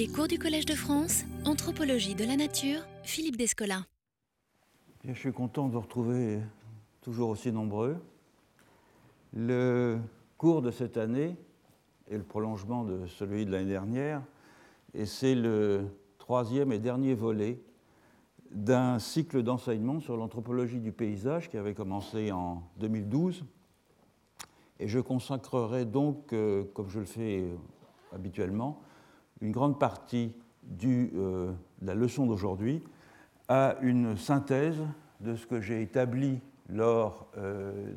Les cours du Collège de France, Anthropologie de la Nature, Philippe Descola. je suis content de vous retrouver toujours aussi nombreux. Le cours de cette année est le prolongement de celui de l'année dernière, et c'est le troisième et dernier volet d'un cycle d'enseignement sur l'anthropologie du paysage qui avait commencé en 2012. Et je consacrerai donc, euh, comme je le fais habituellement, une grande partie euh, de la leçon d'aujourd'hui à une synthèse de ce que j'ai établi lors euh,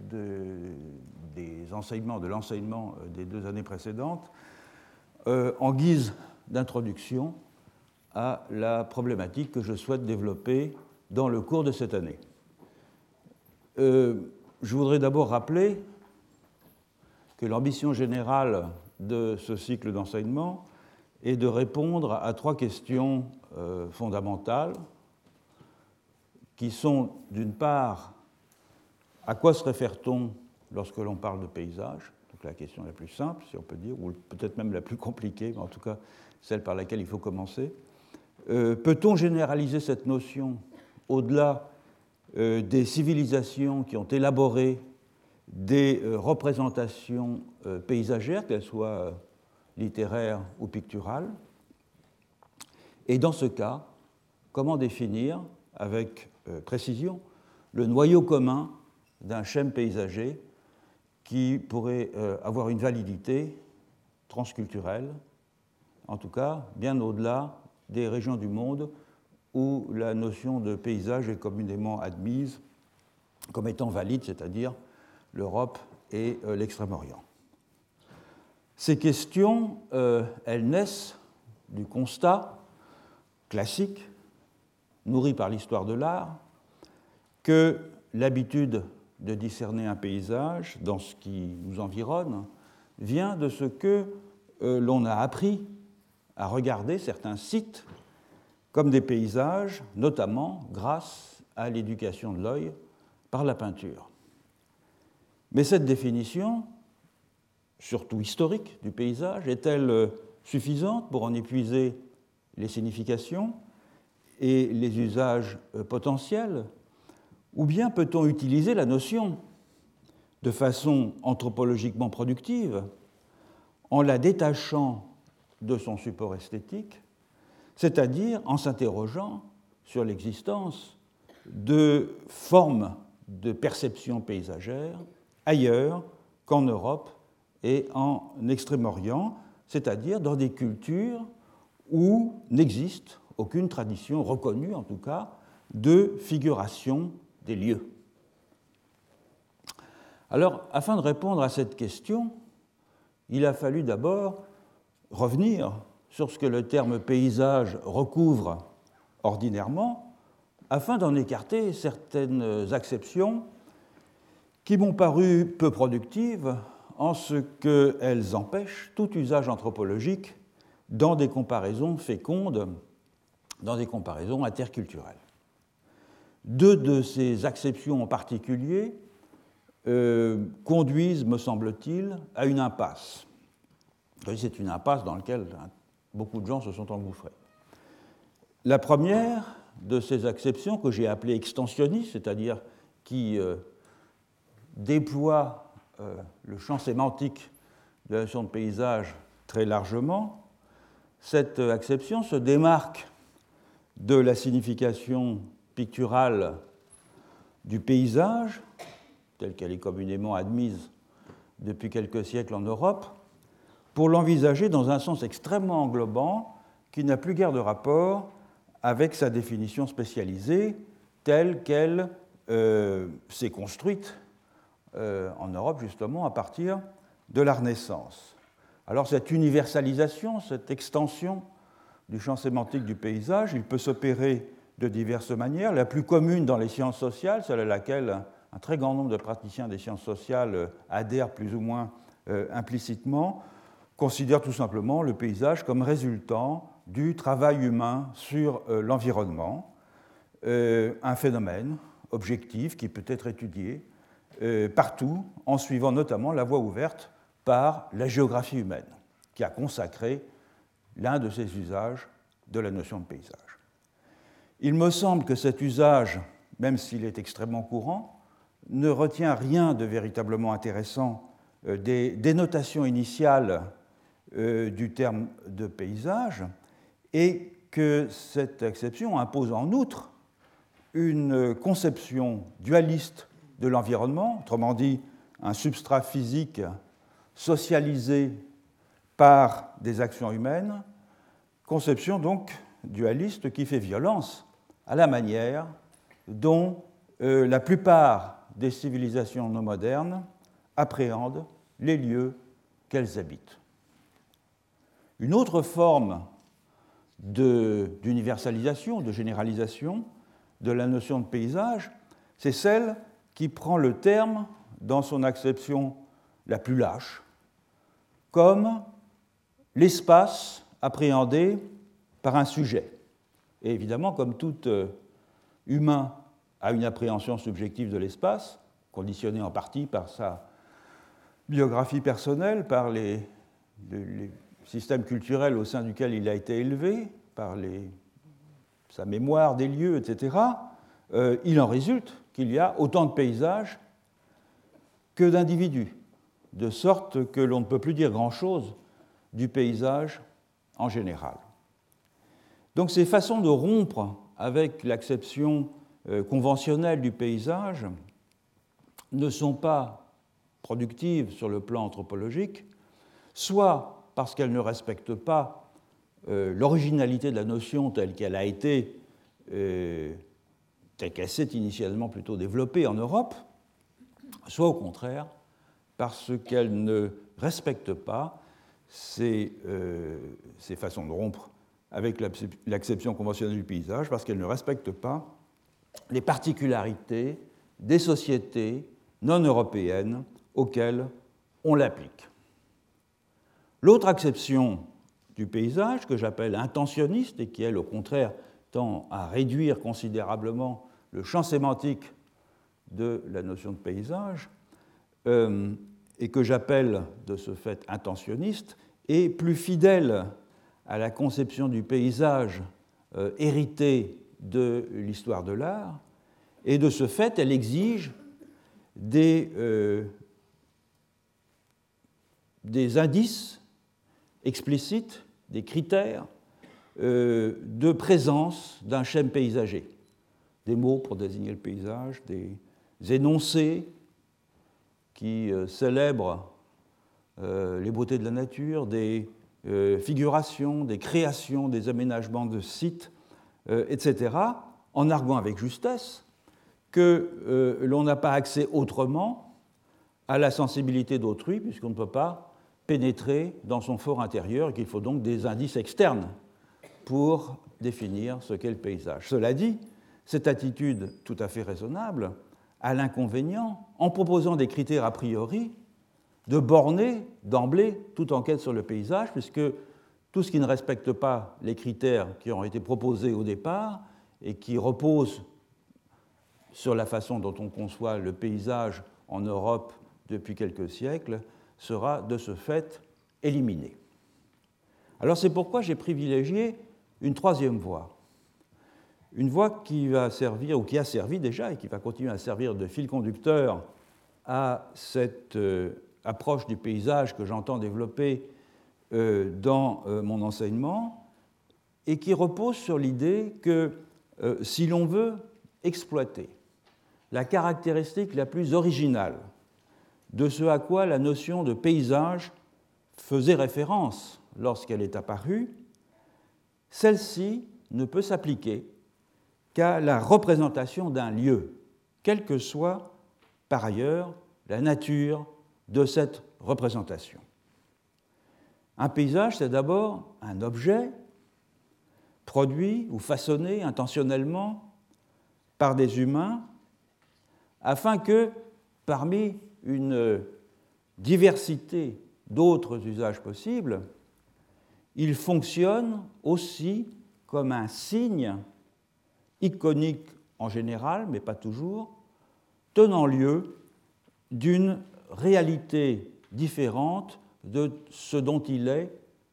des enseignements, de l'enseignement des deux années précédentes, en guise d'introduction à la problématique que je souhaite développer dans le cours de cette année. Euh, je voudrais d'abord rappeler que l'ambition générale de ce cycle d'enseignement est de répondre à trois questions euh, fondamentales qui sont d'une part à quoi se réfère-t-on lorsque l'on parle de paysage? Donc la question la plus simple, si on peut dire, ou peut-être même la plus compliquée, mais en tout cas celle par laquelle il faut commencer. Euh, peut-on généraliser cette notion au-delà euh, des civilisations qui ont élaboré des représentations paysagères, qu'elles soient littéraires ou picturales Et dans ce cas, comment définir avec précision le noyau commun d'un schème paysager qui pourrait avoir une validité transculturelle, en tout cas bien au-delà des régions du monde où la notion de paysage est communément admise comme étant valide, c'est-à-dire l'Europe et euh, l'Extrême-Orient. Ces questions, euh, elles naissent du constat classique, nourri par l'histoire de l'art, que l'habitude de discerner un paysage dans ce qui nous environne vient de ce que euh, l'on a appris à regarder certains sites comme des paysages, notamment grâce à l'éducation de l'œil par la peinture. Mais cette définition, surtout historique du paysage, est-elle suffisante pour en épuiser les significations et les usages euh, potentiels Ou bien peut-on utiliser la notion de façon anthropologiquement productive en la détachant de son support esthétique, c'est-à-dire en s'interrogeant sur l'existence de formes de perception paysagère ailleurs qu'en Europe et en Extrême-Orient, c'est-à-dire dans des cultures où n'existe aucune tradition reconnue, en tout cas, de figuration des lieux. Alors, afin de répondre à cette question, il a fallu d'abord revenir sur ce que le terme paysage recouvre ordinairement, afin d'en écarter certaines acceptions qui m'ont paru peu productives en ce qu'elles empêchent tout usage anthropologique dans des comparaisons fécondes, dans des comparaisons interculturelles. Deux de ces acceptions en particulier euh, conduisent, me semble-t-il, à une impasse c'est une impasse dans laquelle beaucoup de gens se sont engouffrés. La première de ces acceptions, que j'ai appelée extensionniste, c'est-à-dire qui euh, déploie euh, le champ sémantique de la notion de paysage très largement, cette acception se démarque de la signification picturale du paysage, telle qu'elle est communément admise depuis quelques siècles en Europe, pour l'envisager dans un sens extrêmement englobant qui n'a plus guère de rapport avec sa définition spécialisée telle qu'elle euh, s'est construite euh, en Europe justement à partir de la Renaissance. Alors cette universalisation, cette extension du champ sémantique du paysage, il peut s'opérer de diverses manières. La plus commune dans les sciences sociales, celle à laquelle un très grand nombre de praticiens des sciences sociales adhèrent plus ou moins euh, implicitement, considère tout simplement le paysage comme résultant du travail humain sur euh, l'environnement, un phénomène objectif qui peut être étudié partout en suivant notamment la voie ouverte par la géographie humaine, qui a consacré l'un de ces usages de la notion de paysage. Il me semble que cet usage, même s'il est extrêmement courant, ne retient rien de véritablement intéressant euh, des dénotations initiales euh, du terme de paysage et que cette exception impose en outre une conception dualiste de l'environnement, autrement dit un substrat physique socialisé par des actions humaines, conception donc dualiste qui fait violence à la manière dont euh, la plupart des civilisations non modernes appréhendent les lieux qu'elles habitent. Une autre forme d'universalisation, de, généralisation de la notion de paysage, c'est celle qui prend le terme dans son acception la plus lâche, comme l'espace appréhendé par un sujet. Et évidemment, comme tout euh, humain a une appréhension subjective de l'espace, conditionnée en partie par sa biographie personnelle, par les, systèmes culturels au sein duquel il a été élevé, par sa mémoire des lieux, etc., euh, il en résulte qu'il y a autant de paysages que d'individus, de sorte que l'on ne peut plus dire grand-chose du paysage en général. Donc ces façons de rompre avec l'acception euh, conventionnelle du paysage ne sont pas productives sur le plan anthropologique, soit parce qu'elles ne respectent pas euh, l'originalité de la notion telle qu'elle a été, telle qu'elle s'est initialement plutôt développée en Europe, soit au contraire parce qu'elles ne respectent pas ces, ces façons de rompre avec l'acception conventionnelle du paysage, parce qu'elle ne respecte pas les particularités des sociétés non européennes auxquelles on l'applique. L'autre acception du paysage, que j'appelle intentionniste et qui, elle, au contraire, tend à réduire considérablement le champ sémantique de la notion de paysage, euh, et que j'appelle de ce fait intentionniste, est plus fidèle à la conception du paysage euh, hérité de l'histoire de l'art, et de ce fait, elle exige des, euh, des indices explicites, des critères euh, de présence d'un schème paysager, des mots pour désigner le paysage, des énoncés qui célèbrent les beautés de la nature, des euh, figurations, des créations, des aménagements de sites, euh, etc., en arguant avec justesse que euh, l'on n'a pas accès autrement à la sensibilité d'autrui, puisqu'on ne peut pas pénétrer dans son fort intérieur et qu'il faut donc des indices externes pour définir ce qu'est le paysage. Cela dit, cette attitude tout à fait raisonnable a l'inconvénient, en proposant des critères a priori, de borner d'emblée toute enquête sur le paysage, puisque tout ce qui ne respecte pas les critères qui ont été proposés au départ et qui reposent sur la façon dont on conçoit le paysage en Europe depuis quelques siècles sera de ce fait éliminé. Alors c'est pourquoi j'ai privilégié une troisième voie, une voie qui va servir, ou qui a servi déjà et qui va continuer à servir de fil conducteur à cette euh, approche du paysage que j'entends développer euh, dans euh, mon enseignement et qui repose sur l'idée que si l'on veut exploiter la caractéristique la plus originale de ce à quoi la notion de paysage faisait référence lorsqu'elle est apparue, celle-ci ne peut s'appliquer qu'à la représentation d'un lieu, quelle que soit par ailleurs la nature de cette représentation. Un paysage, c'est d'abord un objet produit ou façonné intentionnellement par des humains afin que, parmi une diversité d'autres usages possibles, il fonctionne aussi comme un signe iconique en général, mais pas toujours, tenant lieu d'une réalité différente de ce dont il est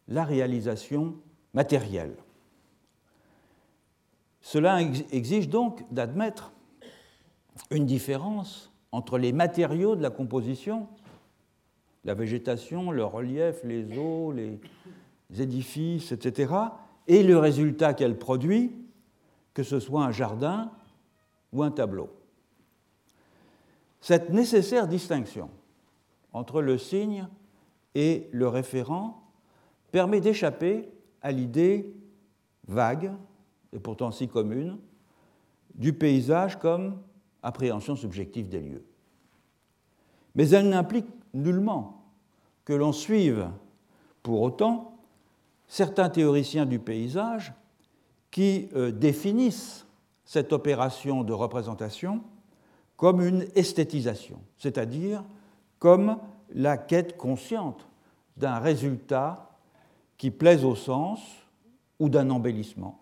la réalisation matérielle. Cela exige donc d'admettre une différence entre les matériaux de la composition, la végétation, le relief, les eaux, les édifices, etc., et le résultat qu'elle produit, que ce soit un jardin ou un tableau. Cette nécessaire distinction entre le signe et le référent permet d'échapper à l'idée vague, et pourtant si commune, du paysage comme appréhension subjective des lieux. Mais elle n'implique nullement que l'on suive pour autant certains théoriciens du paysage qui euh, définissent cette opération de représentation comme une esthétisation, c'est-à-dire comme la quête consciente d'un résultat qui plaise au sens ou d'un embellissement,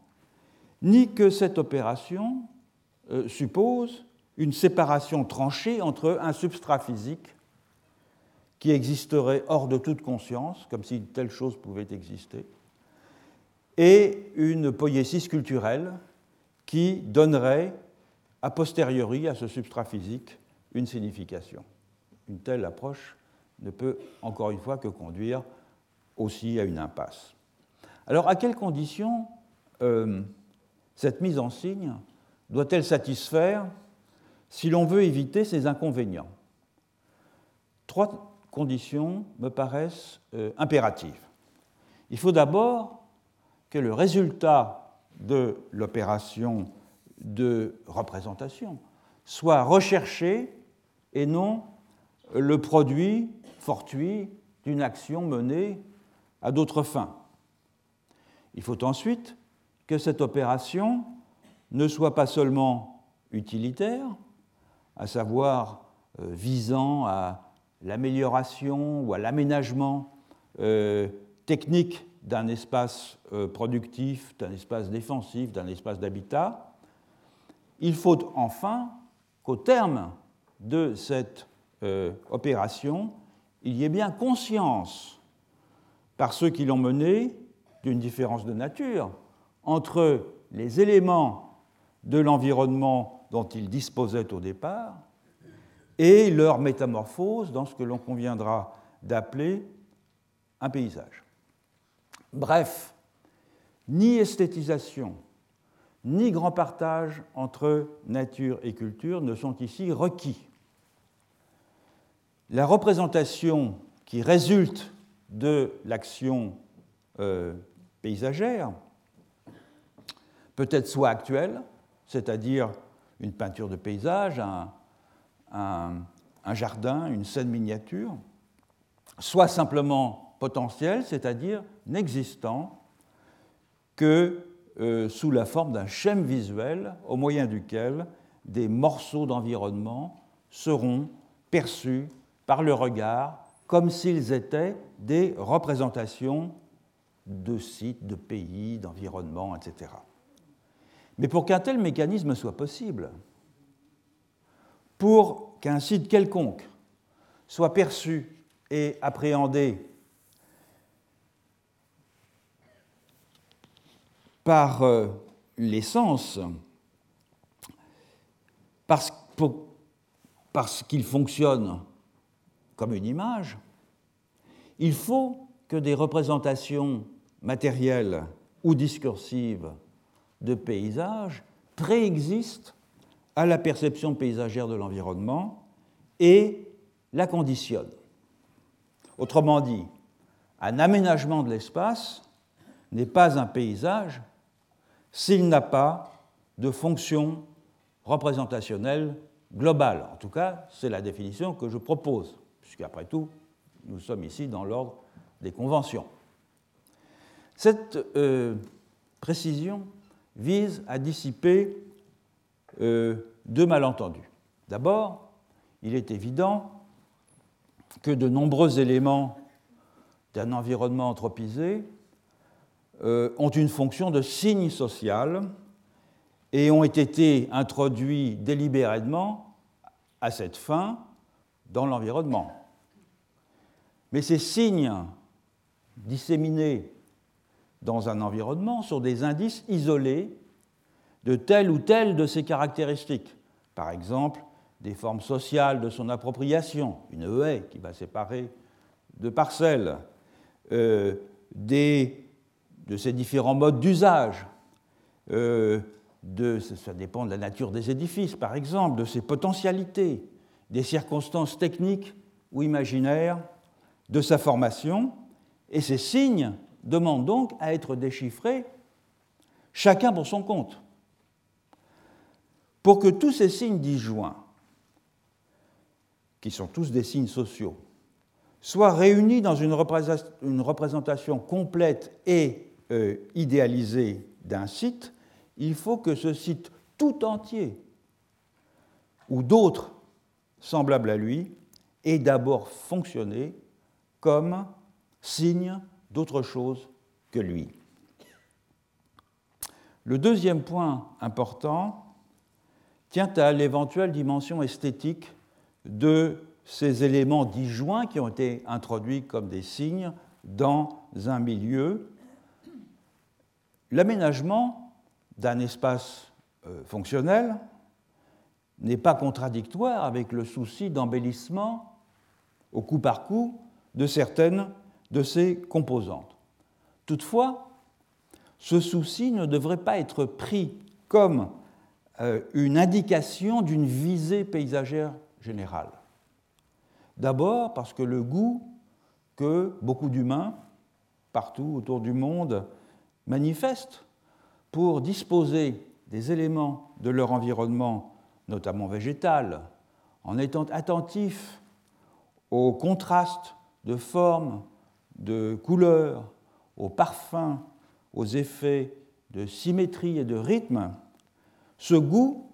ni que cette opération euh, suppose une séparation tranchée entre un substrat physique qui existerait hors de toute conscience, comme si telle chose pouvait exister, et une poésie culturelle qui donnerait a posteriori à ce substrat physique une signification. Une telle approche ne peut encore une fois que conduire aussi à une impasse. Alors à quelles conditions euh, cette mise en signe doit-elle satisfaire si l'on veut éviter ces inconvénients? Trois conditions me paraissent euh, impératives. Il faut d'abord que le résultat de l'opération de représentation soit recherché et non le produit fortuit d'une action menée à d'autres fins. Il faut ensuite que cette opération ne soit pas seulement utilitaire, à savoir euh, visant à l'amélioration ou à l'aménagement euh, technique d'un espace euh, productif, d'un espace défensif, d'un espace d'habitat, il faut enfin qu'au terme de cette opération, il y ait bien conscience par ceux qui l'ont menée d'une différence de nature entre les éléments de l'environnement dont ils disposaient au départ et leur métamorphose dans ce que l'on conviendra d'appeler un paysage. Bref, ni esthétisation, ni grand partage entre nature et culture ne sont ici requis. La représentation qui résulte de l'action euh, paysagère peut être soit actuelle, c'est-à-dire une peinture de paysage, un, jardin, une scène miniature, soit simplement potentielle, c'est-à-dire n'existant que euh, sous la forme d'un schème visuel au moyen duquel des morceaux d'environnement seront perçus par le regard comme s'ils étaient des représentations de sites, de pays, d'environnements, etc. Mais pour qu'un tel mécanisme soit possible, pour qu'un site quelconque soit perçu et appréhendé par euh, les sens, parce, parce qu'il fonctionne comme une image, il faut que des représentations matérielles ou discursives de paysages préexistent à la perception paysagère de l'environnement et la conditionnent. Autrement dit, un aménagement de l'espace n'est pas un paysage s'il n'a pas de fonction représentationnelle globale. En tout cas, c'est la définition que je propose puisqu'après tout, nous sommes ici dans l'ordre des conventions. Cette euh, précision vise à dissiper euh, deux malentendus. D'abord, il est évident que de nombreux éléments d'un environnement anthropisé ont une fonction de signe social et ont été introduits délibérément à cette fin dans l'environnement. Mais ces signes disséminés dans un environnement sur des indices isolés de telle ou telle de ses caractéristiques. Par exemple, des formes sociales de son appropriation, une haie qui va séparer deux parcelles, euh, des, de ses différents modes d'usage, euh, ça dépend de la nature des édifices, par exemple, de ses potentialités, des circonstances techniques ou imaginaires de sa formation, et ces signes demandent donc à être déchiffrés chacun pour son compte. Pour que tous ces signes disjoints, qui sont tous des signes sociaux, soient réunis dans une représentation complète et euh, idéalisée d'un site, il faut que ce site tout entier, ou d'autres semblables à lui, ait d'abord fonctionné comme signe d'autre chose que lui. Le deuxième point important tient à l'éventuelle dimension esthétique de ces éléments disjoints qui ont été introduits comme des signes dans un milieu. L'aménagement d'un espace euh, fonctionnel n'est pas contradictoire avec le souci d'embellissement au coup par coup de certaines de ses composantes. Toutefois, ce souci ne devrait pas être pris comme euh, une indication d'une visée paysagère générale. D'abord parce que le goût que beaucoup d'humains, partout autour du monde, manifestent pour disposer des éléments de leur environnement, notamment végétal, en étant attentifs aux contrastes de formes, de couleurs, aux parfums, aux effets de symétrie et de rythme, ce goût,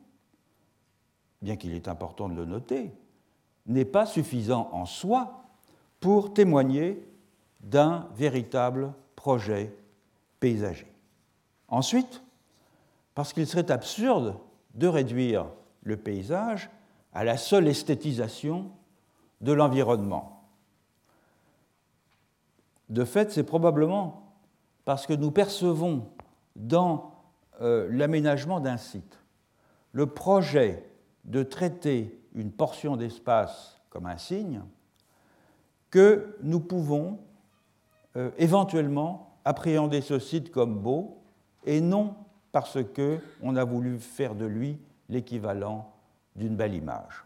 bien qu'il est important de le noter, n'est pas suffisant en soi pour témoigner d'un véritable projet paysager. Ensuite, parce qu'il serait absurde de réduire le paysage à la seule esthétisation de l'environnement. De fait, c'est probablement parce que nous percevons dans euh, l'aménagement d'un site le projet de traiter une portion d'espace comme un signe que nous pouvons euh, éventuellement appréhender ce site comme beau et non parce qu'on a voulu faire de lui l'équivalent d'une belle image.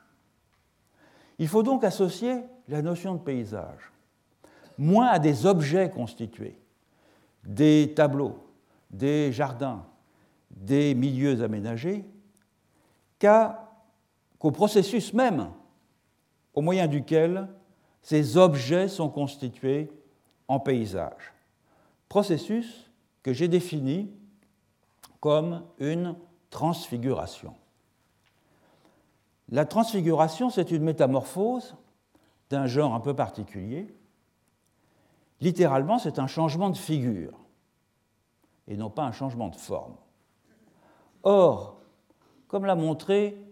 Il faut donc associer la notion de paysage moins à des objets constitués, des tableaux, des jardins, des milieux aménagés, qu'au processus même au moyen duquel ces objets sont constitués en paysage. Processus que j'ai défini comme une transfiguration. La transfiguration, c'est une métamorphose d'un genre un peu particulier. Littéralement, c'est un changement de figure et non pas un changement de forme. Or, comme l'a montré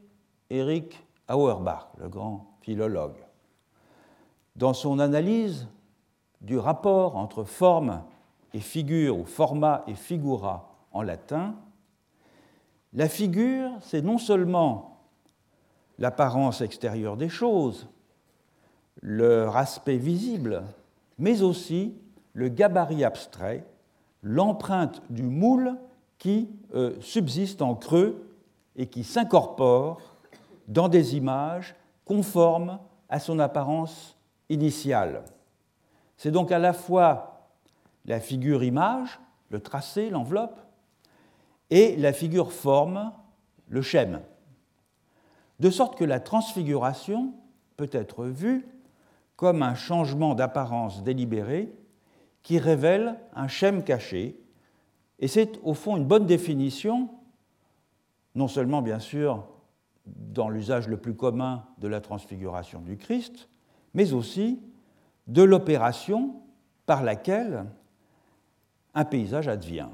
Eric Auerbach, le grand philologue, dans son analyse du rapport entre forme et figure, ou forma et figura en latin, la figure, c'est non seulement l'apparence extérieure des choses, leur aspect visible, mais aussi le gabarit abstrait, l'empreinte du moule qui euh, subsiste en creux et qui s'incorpore dans des images conformes à son apparence initiale. C'est donc à la fois la figure image, le tracé, l'enveloppe, et la figure forme, le schème. De sorte que la transfiguration peut être vue comme un changement d'apparence délibéré qui révèle un schème caché, et c'est au fond une bonne définition, non seulement bien sûr dans l'usage le plus commun de la transfiguration du Christ, mais aussi de l'opération par laquelle un paysage advient.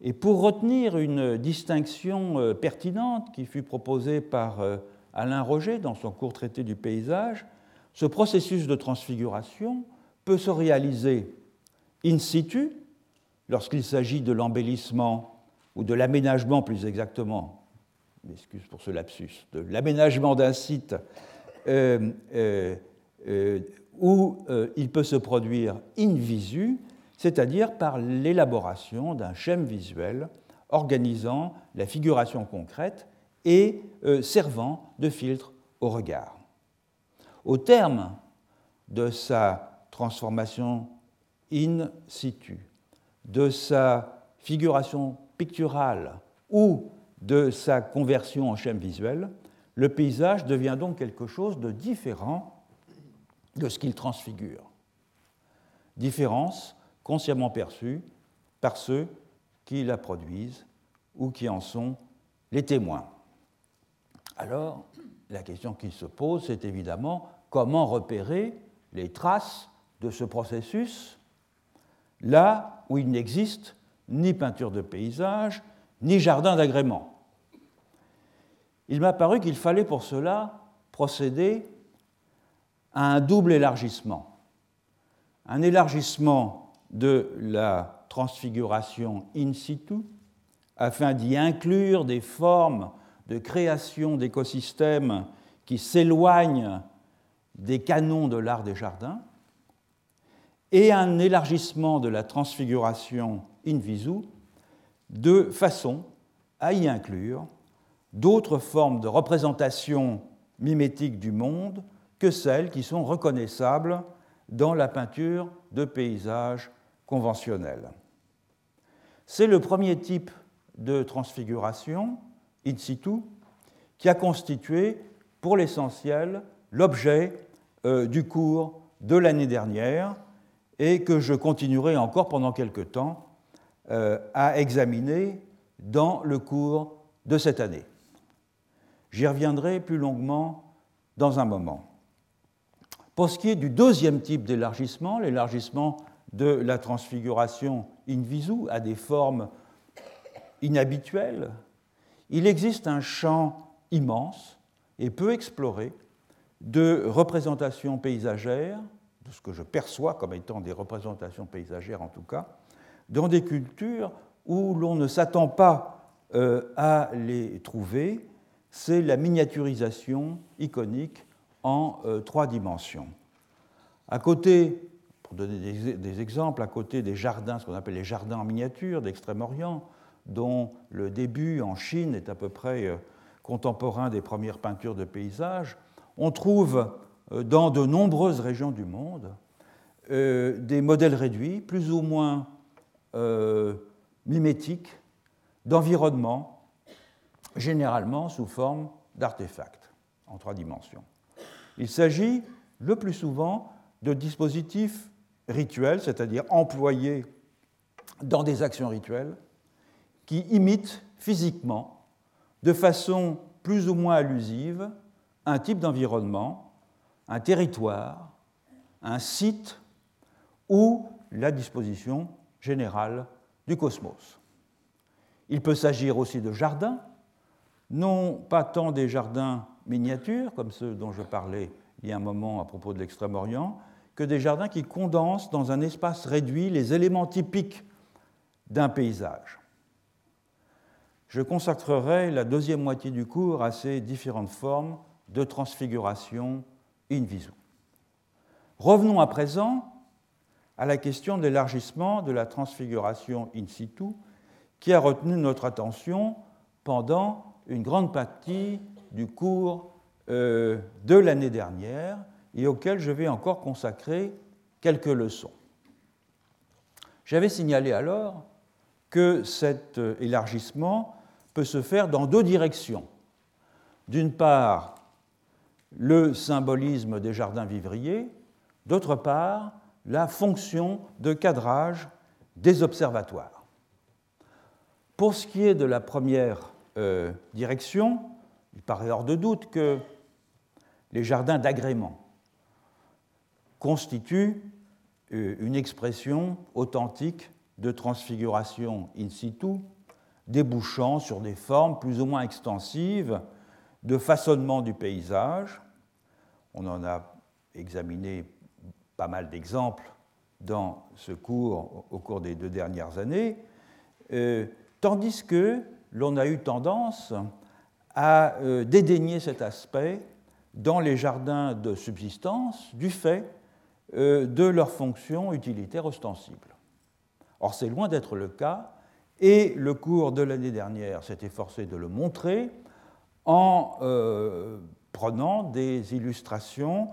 Et pour retenir une distinction euh, pertinente qui fut proposée par euh, Alain Roger dans son court traité du paysage, ce processus de transfiguration peut se réaliser in situ, lorsqu'il s'agit de l'embellissement ou de l'aménagement plus exactement, excuse pour ce lapsus, de l'aménagement d'un site euh, où il peut se produire in visu, c'est-à-dire par l'élaboration d'un schème visuel organisant la figuration concrète et servant de filtre au regard. Au terme de sa transformation in situ, de sa figuration picturale ou de sa conversion en schème visuel, le paysage devient donc quelque chose de différent de ce qu'il transfigure. Différence consciemment perçue par ceux qui la produisent ou qui en sont les témoins. Alors, la question qui se pose, c'est évidemment comment repérer les traces de ce processus là où il n'existe ni peinture de paysage, ni jardin d'agrément. Il m'a paru qu'il fallait pour cela procéder à un double élargissement. Un élargissement de la transfiguration in situ, afin d'y inclure des formes de création d'écosystèmes qui s'éloignent des canons de l'art des jardins, et un élargissement de la transfiguration in visu de façon à y inclure d'autres formes de représentation mimétique du monde que celles qui sont reconnaissables dans la peinture de paysage conventionnelle. C'est le premier type de transfiguration in situ qui a constitué pour l'essentiel l'objet euh, du cours de l'année dernière et que je continuerai encore pendant quelque temps euh, à examiner dans le cours de cette année. J'y reviendrai plus longuement dans un moment. Pour ce qui est du deuxième type d'élargissement, l'élargissement de la transfiguration in visu à des formes inhabituelles, il existe un champ immense et peu exploré de représentations paysagères, de ce que je perçois comme étant des représentations paysagères en tout cas, dans des cultures où l'on ne s'attend pas euh, à les trouver, c'est la miniaturisation iconique en euh, trois dimensions. À côté, pour donner des, exemples, à côté des jardins, ce qu'on appelle les jardins en miniature d'Extrême-Orient, dont le début en Chine est à peu près euh, contemporain des premières peintures de paysages, on trouve euh, dans de nombreuses régions du monde euh, des modèles réduits, plus ou moins mimétiques, d'environnement, généralement sous forme d'artefacts en trois dimensions. Il s'agit le plus souvent de dispositifs rituels, c'est-à-dire employés dans des actions rituelles, qui imitent physiquement, de façon plus ou moins allusive, un type d'environnement, un territoire, un site ou la disposition générale du cosmos. Il peut s'agir aussi de jardins, non pas tant des jardins miniatures, comme ceux dont je parlais il y a un moment à propos de l'Extrême-Orient, que des jardins qui condensent dans un espace réduit les éléments typiques d'un paysage. Je consacrerai la deuxième moitié du cours à ces différentes formes de transfiguration in visu. Revenons à présent à la question de l'élargissement de la transfiguration in situ qui a retenu notre attention pendant une grande partie du cours euh, de l'année dernière et auquel je vais encore consacrer quelques leçons. J'avais signalé alors que cet euh, élargissement peut se faire dans deux directions. D'une part, le symbolisme des jardins vivriers, d'autre part, la fonction de cadrage des observatoires. Pour ce qui est de la première euh, direction, il paraît hors de doute que les jardins d'agrément constituent euh, une expression authentique de transfiguration in situ, débouchant sur des formes plus ou moins extensives de façonnement du paysage. On en a examiné pas mal d'exemples dans ce cours au cours des deux dernières années, euh, tandis que l'on a eu tendance à euh, dédaigner cet aspect dans les jardins de subsistance du fait de leur fonction utilitaire ostensible. Or, c'est loin d'être le cas, et le cours de l'année dernière s'est efforcé de le montrer en prenant des illustrations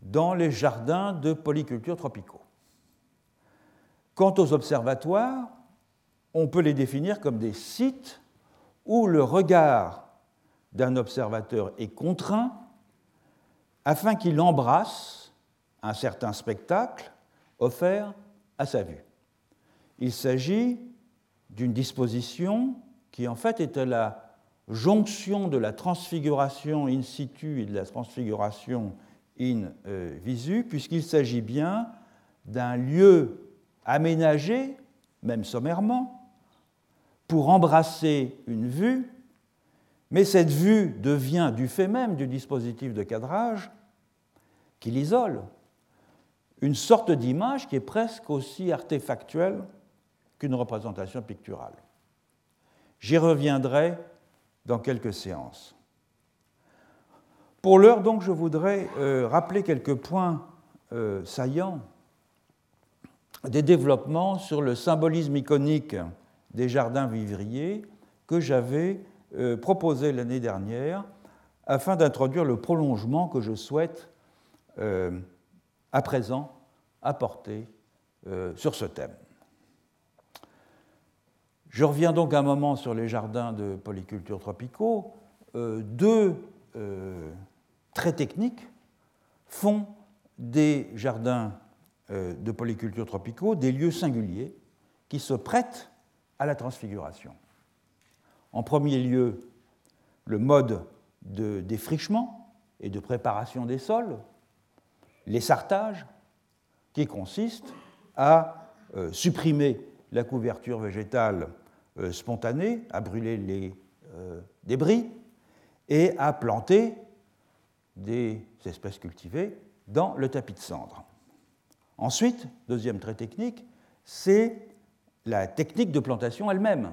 dans les jardins de polyculture tropicaux. Quant aux observatoires, on peut les définir comme des sites où le regard d'un observateur est contraint afin qu'il embrasse un certain spectacle offert à sa vue. Il s'agit d'une disposition qui en fait est à la jonction de la transfiguration in situ et de la transfiguration in euh, visu, puisqu'il s'agit bien d'un lieu aménagé, même sommairement, pour embrasser une vue, mais cette vue devient, du fait même du dispositif de cadrage, qui l'isole, une sorte d'image qui est presque aussi artefactuelle qu'une représentation picturale. J'y reviendrai dans quelques séances. Pour l'heure, donc, je voudrais euh, rappeler quelques points euh, saillants des développements sur le symbolisme iconique des jardins vivriers que j'avais euh, proposé l'année dernière afin d'introduire le prolongement que je souhaite à présent apporter sur ce thème. Je reviens donc un moment sur les jardins de polyculture tropicaux. deux très techniques font des jardins euh, de polyculture tropicaux des lieux singuliers qui se prêtent à la transfiguration. En premier lieu, le mode de défrichement et de préparation des sols, les sartages, qui consistent à euh, supprimer la couverture végétale euh, spontanée, à brûler les débris et à planter des espèces cultivées dans le tapis de cendre. Ensuite, deuxième trait technique, c'est la technique de plantation elle-même,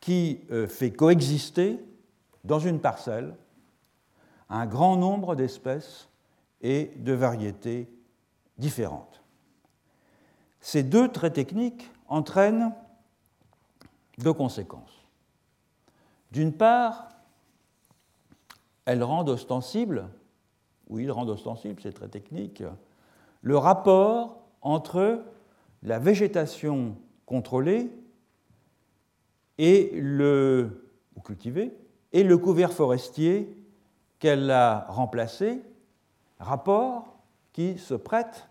qui euh, fait coexister dans une parcelle un grand nombre d'espèces et de variétés différentes. Ces deux traits techniques entraînent deux conséquences. D'une part, elles rendent ostensible, ou ils rendent ostensible, c'est très technique, le rapport entre la végétation contrôlée et le, ou cultivée et le couvert forestier qu'elle a remplacé, rapport qui se prête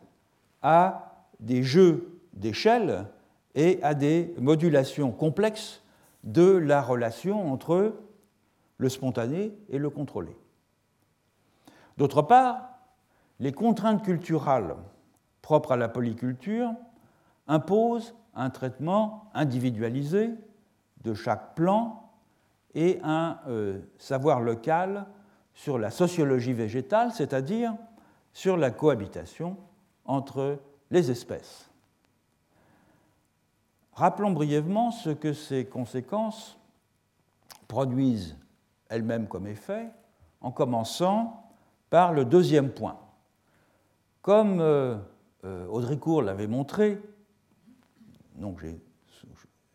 à des jeux d'échelle et à des modulations complexes de la relation entre le spontané et le contrôlé. D'autre part, les contraintes culturelles propres à la polyculture imposent un traitement individualisé de chaque plan et un euh, savoir local sur la sociologie végétale, c'est-à-dire sur la cohabitation entre les espèces. Rappelons brièvement ce que ces conséquences produisent elle-même comme effet, en commençant par le deuxième point. Comme euh, euh, Audricourt l'avait montré, donc j'ai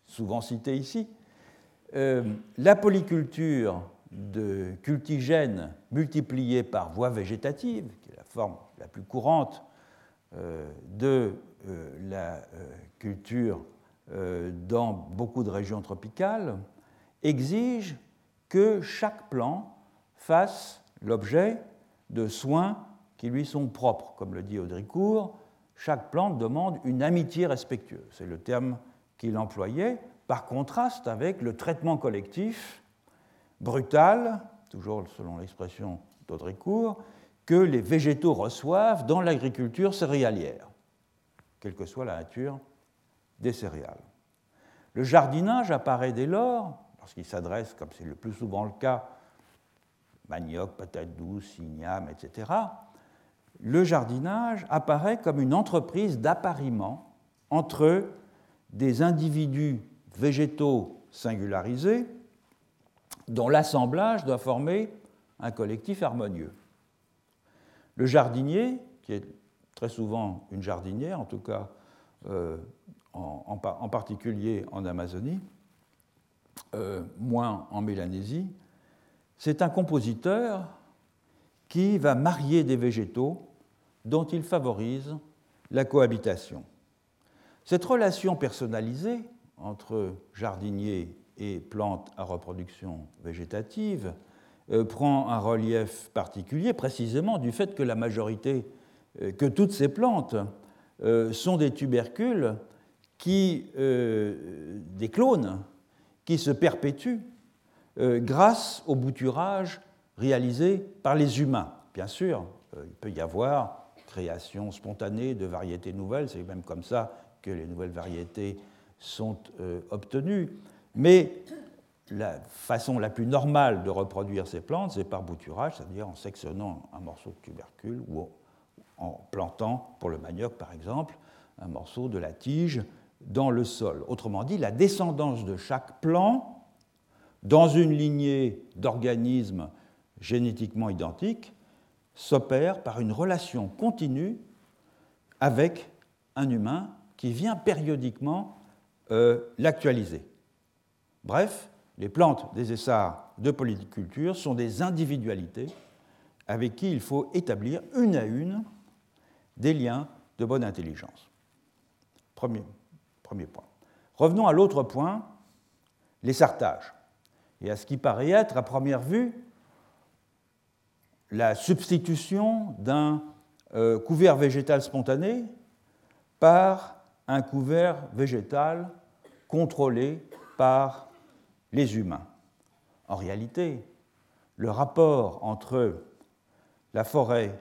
souvent cité ici, euh, la polyculture de cultigènes multipliée par voie végétative, qui est la forme la plus courante de la culture dans beaucoup de régions tropicales, exige que chaque plant fasse l'objet de soins qui lui sont propres. Comme le dit Audricourt, chaque plante demande une amitié respectueuse. C'est le terme qu'il employait, par contraste avec le traitement collectif brutal, toujours selon l'expression d'Audricourt, que les végétaux reçoivent dans l'agriculture céréalière, quelle que soit la nature des céréales. Le jardinage apparaît dès lors lorsqu'il s'adresse, comme c'est le plus souvent le cas, manioc, patate douce, igname, etc., le jardinage apparaît comme une entreprise d'appariement entre des individus végétaux singularisés dont l'assemblage doit former un collectif harmonieux. Le jardinier, qui est très souvent une jardinière, en tout cas euh, en, particulier en Amazonie, euh, moins en Mélanésie, c'est un compositeur qui va marier des végétaux dont il favorise la cohabitation. Cette relation personnalisée entre jardinier et plantes à reproduction végétative euh, prend un relief particulier précisément du fait que la majorité, euh, que toutes ces plantes euh, sont des tubercules qui, des clones qui se perpétuent grâce au bouturage réalisé par les humains. Bien sûr, il peut y avoir création spontanée de variétés nouvelles, c'est même comme ça que les nouvelles variétés sont obtenues, mais la façon la plus normale de reproduire ces plantes, c'est par bouturage, c'est-à-dire en sectionnant un morceau de tubercule ou en plantant, pour le manioc par exemple, un morceau de la tige dans le sol. Autrement dit, la descendance de chaque plant dans une lignée d'organismes génétiquement identiques s'opère par une relation continue avec un humain qui vient périodiquement euh, l'actualiser. Bref, les plantes des essarts de polyculture sont des individualités avec qui il faut établir une à une des liens de bonne intelligence. Premier, point. Revenons à l'autre point, les sartages, et à ce qui paraît être, à première vue, la substitution d'un euh, couvert végétal spontané par un couvert végétal contrôlé par les humains. En réalité, le rapport entre la forêt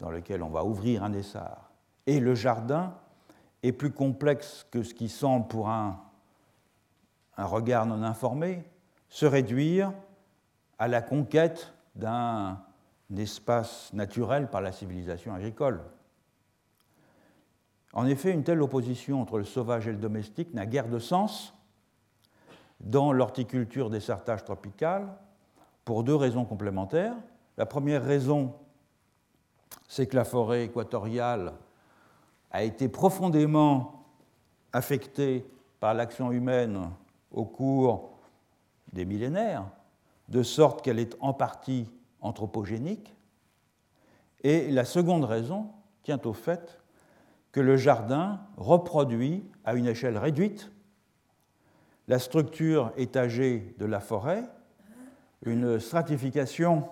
dans laquelle on va ouvrir un essart et le jardin est plus complexe que ce qui semble pour un, un regard non informé se réduire à la conquête d'un espace naturel par la civilisation agricole. En effet, une telle opposition entre le sauvage et le domestique n'a guère de sens dans l'horticulture des sartages tropicales pour deux raisons complémentaires. La première raison, c'est que la forêt équatoriale a été profondément affectée par l'action humaine au cours des millénaires, de sorte qu'elle est en partie anthropogénique. Et la seconde raison tient au fait que le jardin reproduit à une échelle réduite la structure étagée de la forêt, une stratification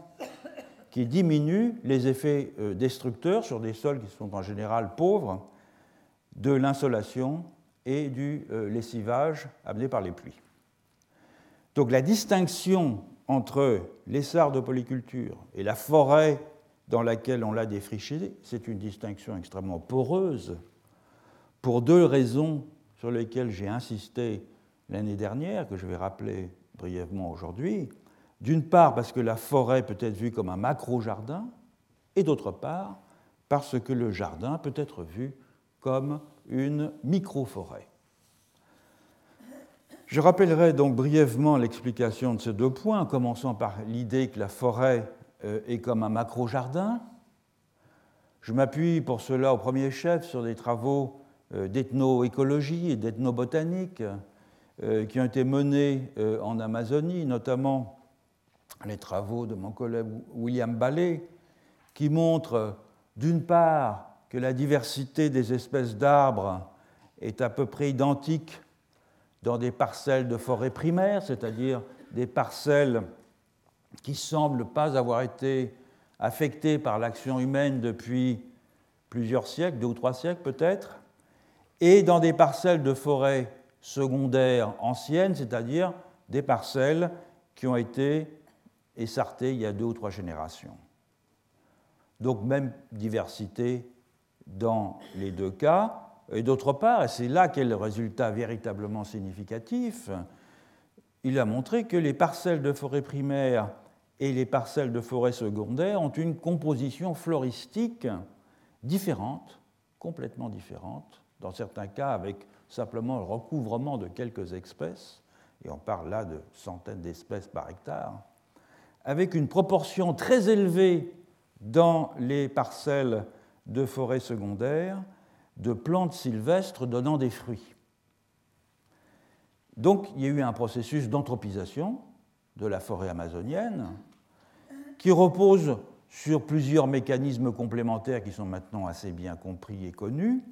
qui diminue les effets euh, destructeurs sur des sols qui sont en général pauvres de l'insolation et du euh, lessivage amené par les pluies. Donc la distinction entre l'essar de polyculture et la forêt dans laquelle on l'a défriché, c'est une distinction extrêmement poreuse pour deux raisons sur lesquelles j'ai insisté l'année dernière, que je vais rappeler brièvement aujourd'hui, d'une part parce que la forêt peut être vue comme un macro-jardin, et d'autre part parce que le jardin peut être vu comme une micro-forêt. Je rappellerai donc brièvement l'explication de ces deux points, en commençant par l'idée que la forêt euh, est comme un macro-jardin. Je m'appuie pour cela au premier chef sur des travaux euh, d'ethnoécologie et d'ethnobotanique qui ont été menés euh, en Amazonie, notamment les travaux de mon collègue William Ballet, qui montrent d'une part que la diversité des espèces d'arbres est à peu près identique dans des parcelles de forêt primaire, c'est-à-dire des parcelles qui semblent pas avoir été affectées par l'action humaine depuis plusieurs siècles, deux ou trois siècles peut-être, et dans des parcelles de forêt secondaires anciennes, c'est-à-dire des parcelles qui ont été essartées il y a deux ou trois générations. Donc même diversité dans les deux cas. Et d'autre part, et c'est là qu'est le résultat véritablement significatif, il a montré que les parcelles de forêt primaire et les parcelles de forêt secondaire ont une composition floristique différente, complètement différente, dans certains cas avec simplement le recouvrement de quelques espèces, et on parle là de centaines d'espèces par hectare, avec une proportion très élevée dans les parcelles de forêt secondaire de plantes sylvestres donnant des fruits. Donc il y a eu un processus d'anthropisation de la forêt amazonienne qui repose sur plusieurs mécanismes complémentaires qui sont maintenant assez bien compris et connus.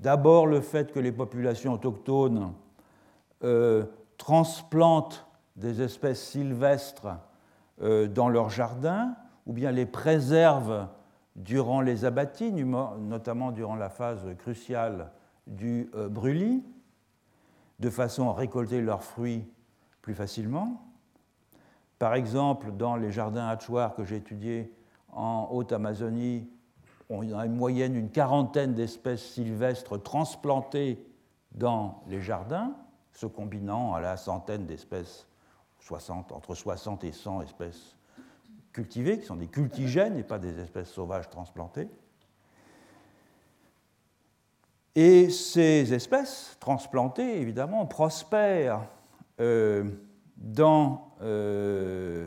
D'abord le fait que les populations autochtones euh, transplantent des espèces sylvestres euh, dans leurs jardins, ou bien les préservent durant les abattis, notamment durant la phase cruciale du euh, brûlis, de façon à récolter leurs fruits plus facilement. Par exemple, dans les jardins hachoirs que j'ai étudiés en Haute-Amazonie, on a une moyenne d'une quarantaine d'espèces sylvestres transplantées dans les jardins, se combinant à la centaine d'espèces, entre 60 et 100 espèces cultivées, qui sont des cultigènes et pas des espèces sauvages transplantées. Et ces espèces transplantées, évidemment, prospèrent euh, dans euh,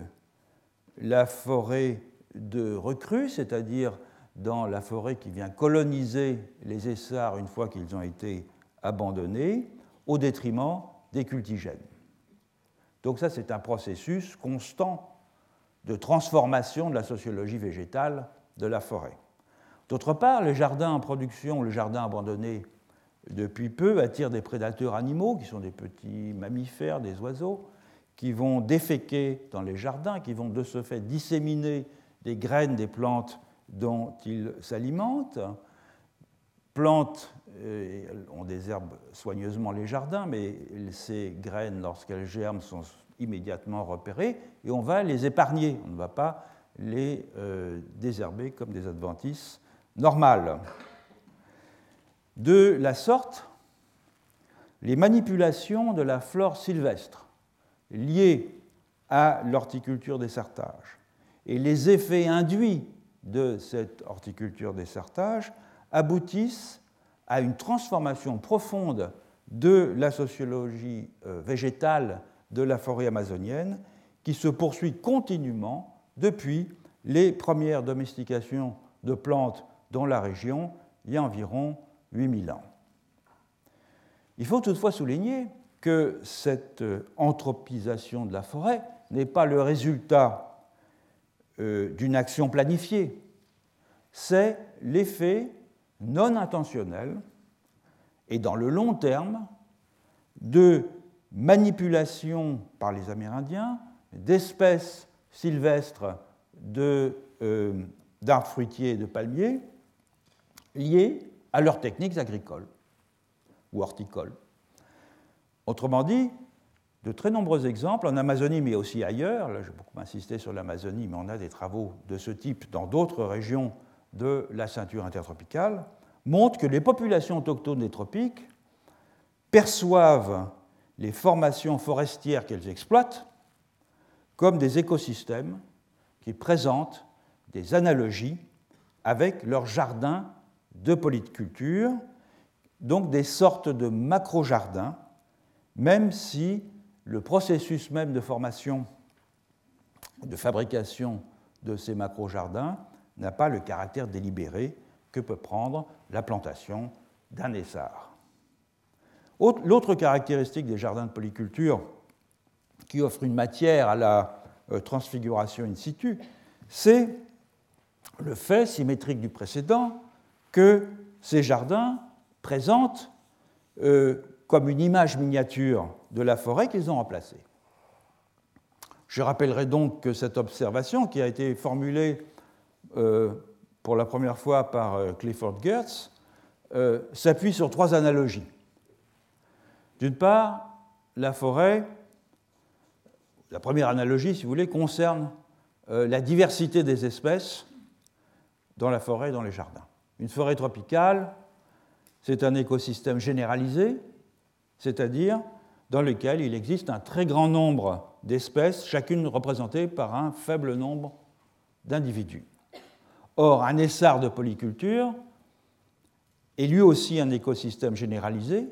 la forêt de recrue, c'est-à-dire dans la forêt qui vient coloniser les essarts une fois qu'ils ont été abandonnés, au détriment des cultigènes. Donc ça, c'est un processus constant de transformation de la sociologie végétale de la forêt. D'autre part, les jardins en production, le jardin abandonné depuis peu, attirent des prédateurs animaux, qui sont des petits mammifères, des oiseaux, qui vont déféquer dans les jardins, qui vont de ce fait disséminer des graines des plantes dont ils s'alimentent. Plantes, euh, on désherbe soigneusement les jardins, mais ces graines, lorsqu'elles germent, sont immédiatement repérées et on va les épargner. On ne va pas les euh, désherber comme des adventices normales. De la sorte, les manipulations de la flore sylvestre liées à l'horticulture des sertages et les effets induits de cette horticulture des sertages aboutissent à une transformation profonde de la sociologie euh, végétale de la forêt amazonienne qui se poursuit continuellement depuis les premières domestications de plantes dans la région il y a environ 8000 ans. Il faut toutefois souligner que cette euh, anthropisation de la forêt n'est pas le résultat d'une action planifiée, c'est l'effet non intentionnel et dans le long terme de manipulation par les Amérindiens d'espèces sylvestres euh, d'arbres fruitiers et de palmiers liées à leurs techniques agricoles ou horticoles. Autrement dit, de très nombreux exemples en Amazonie, mais aussi ailleurs. Là, j'ai beaucoup insisté sur l'Amazonie, mais on a des travaux de ce type dans d'autres régions de la ceinture intertropicale, montrent que les populations autochtones des tropiques perçoivent les formations forestières qu'elles exploitent comme des écosystèmes qui présentent des analogies avec leurs jardins de polyculture, donc des sortes de macro-jardins, même si le processus même de formation, de fabrication de ces macro-jardins n'a pas le caractère délibéré que peut prendre la plantation d'un essar. L'autre caractéristique des jardins de polyculture qui offre une matière à la euh, transfiguration in situ, c'est le fait symétrique du précédent que ces jardins présentent euh, comme une image miniature de la forêt qu'ils ont remplacée. Je rappellerai donc que cette observation, qui a été formulée euh, pour la première fois par euh, Clifford Geertz, euh, s'appuie sur trois analogies. D'une part, la forêt, la première analogie, si vous voulez, concerne la diversité des espèces dans la forêt et dans les jardins. Une forêt tropicale, c'est un écosystème généralisé c'est-à-dire dans lequel il existe un très grand nombre d'espèces, chacune représentée par un faible nombre d'individus. Or, un essar de polyculture est lui aussi un écosystème généralisé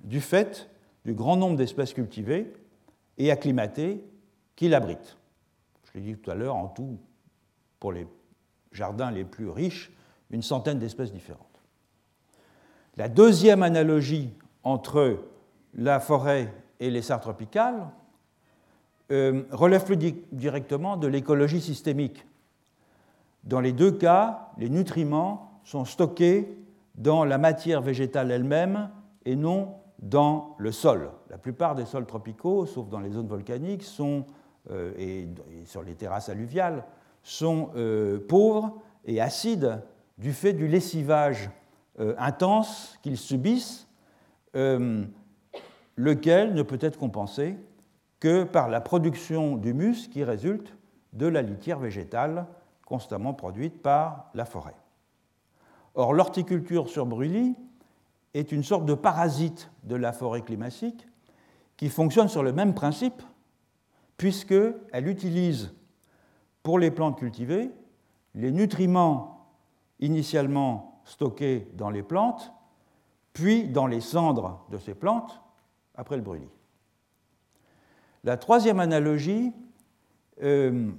du fait du grand nombre d'espèces cultivées et acclimatées qu'il abrite. Je l'ai dit tout à l'heure, en tout, pour les jardins les plus riches, une centaine d'espèces différentes. La deuxième analogie entre la forêt et les sarres tropicales euh, relève plus directement de l'écologie systémique. Dans les deux cas, les nutriments sont stockés dans la matière végétale elle-même et non dans le sol. La plupart des sols tropicaux, sauf dans les zones volcaniques, euh, et, sur les terrasses alluviales, sont euh, pauvres et acides du fait du lessivage intense qu'ils subissent lequel ne peut être compensé que par la production d'humus qui résulte de la litière végétale constamment produite par la forêt. Or, l'horticulture sur brûlis est une sorte de parasite de la forêt climatique qui fonctionne sur le même principe, puisqu'elle utilise pour les plantes cultivées les nutriments initialement stockés dans les plantes, puis dans les cendres de ces plantes, après le brûlis. La troisième analogie euh,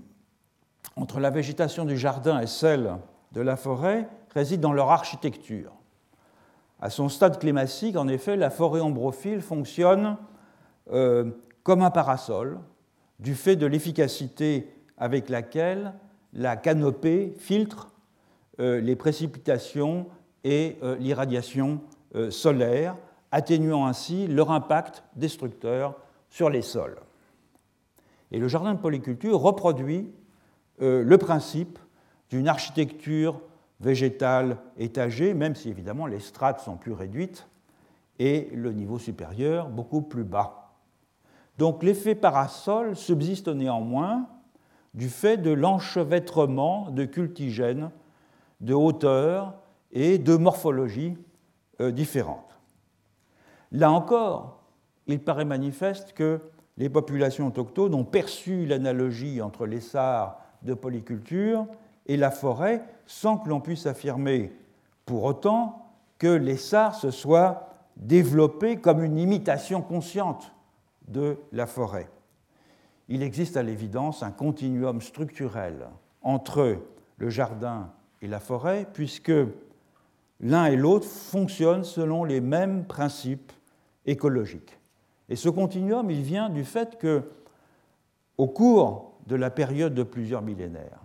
entre la végétation du jardin et celle de la forêt réside dans leur architecture. À son stade climatique, en effet, la forêt ombrophile fonctionne euh, comme un parasol du fait de l'efficacité avec laquelle la canopée filtre euh, les précipitations et l'irradiation solaire atténuant ainsi leur impact destructeur sur les sols. Et le jardin de polyculture reproduit euh, le principe d'une architecture végétale étagée, même si évidemment les strates sont plus réduites et le niveau supérieur beaucoup plus bas. Donc l'effet parasol subsiste néanmoins du fait de l'enchevêtrement de cultigènes de hauteur et de morphologie euh, différentes. Là encore, il paraît manifeste que les populations autochtones ont perçu l'analogie entre les sars de polyculture et la forêt sans que l'on puisse affirmer pour autant que les sars se soient développés comme une imitation consciente de la forêt. Il existe à l'évidence un continuum structurel entre le jardin et la forêt, puisque l'un et l'autre fonctionnent selon les mêmes principes écologique. Et ce continuum, il vient du fait que, au cours de la période de plusieurs millénaires,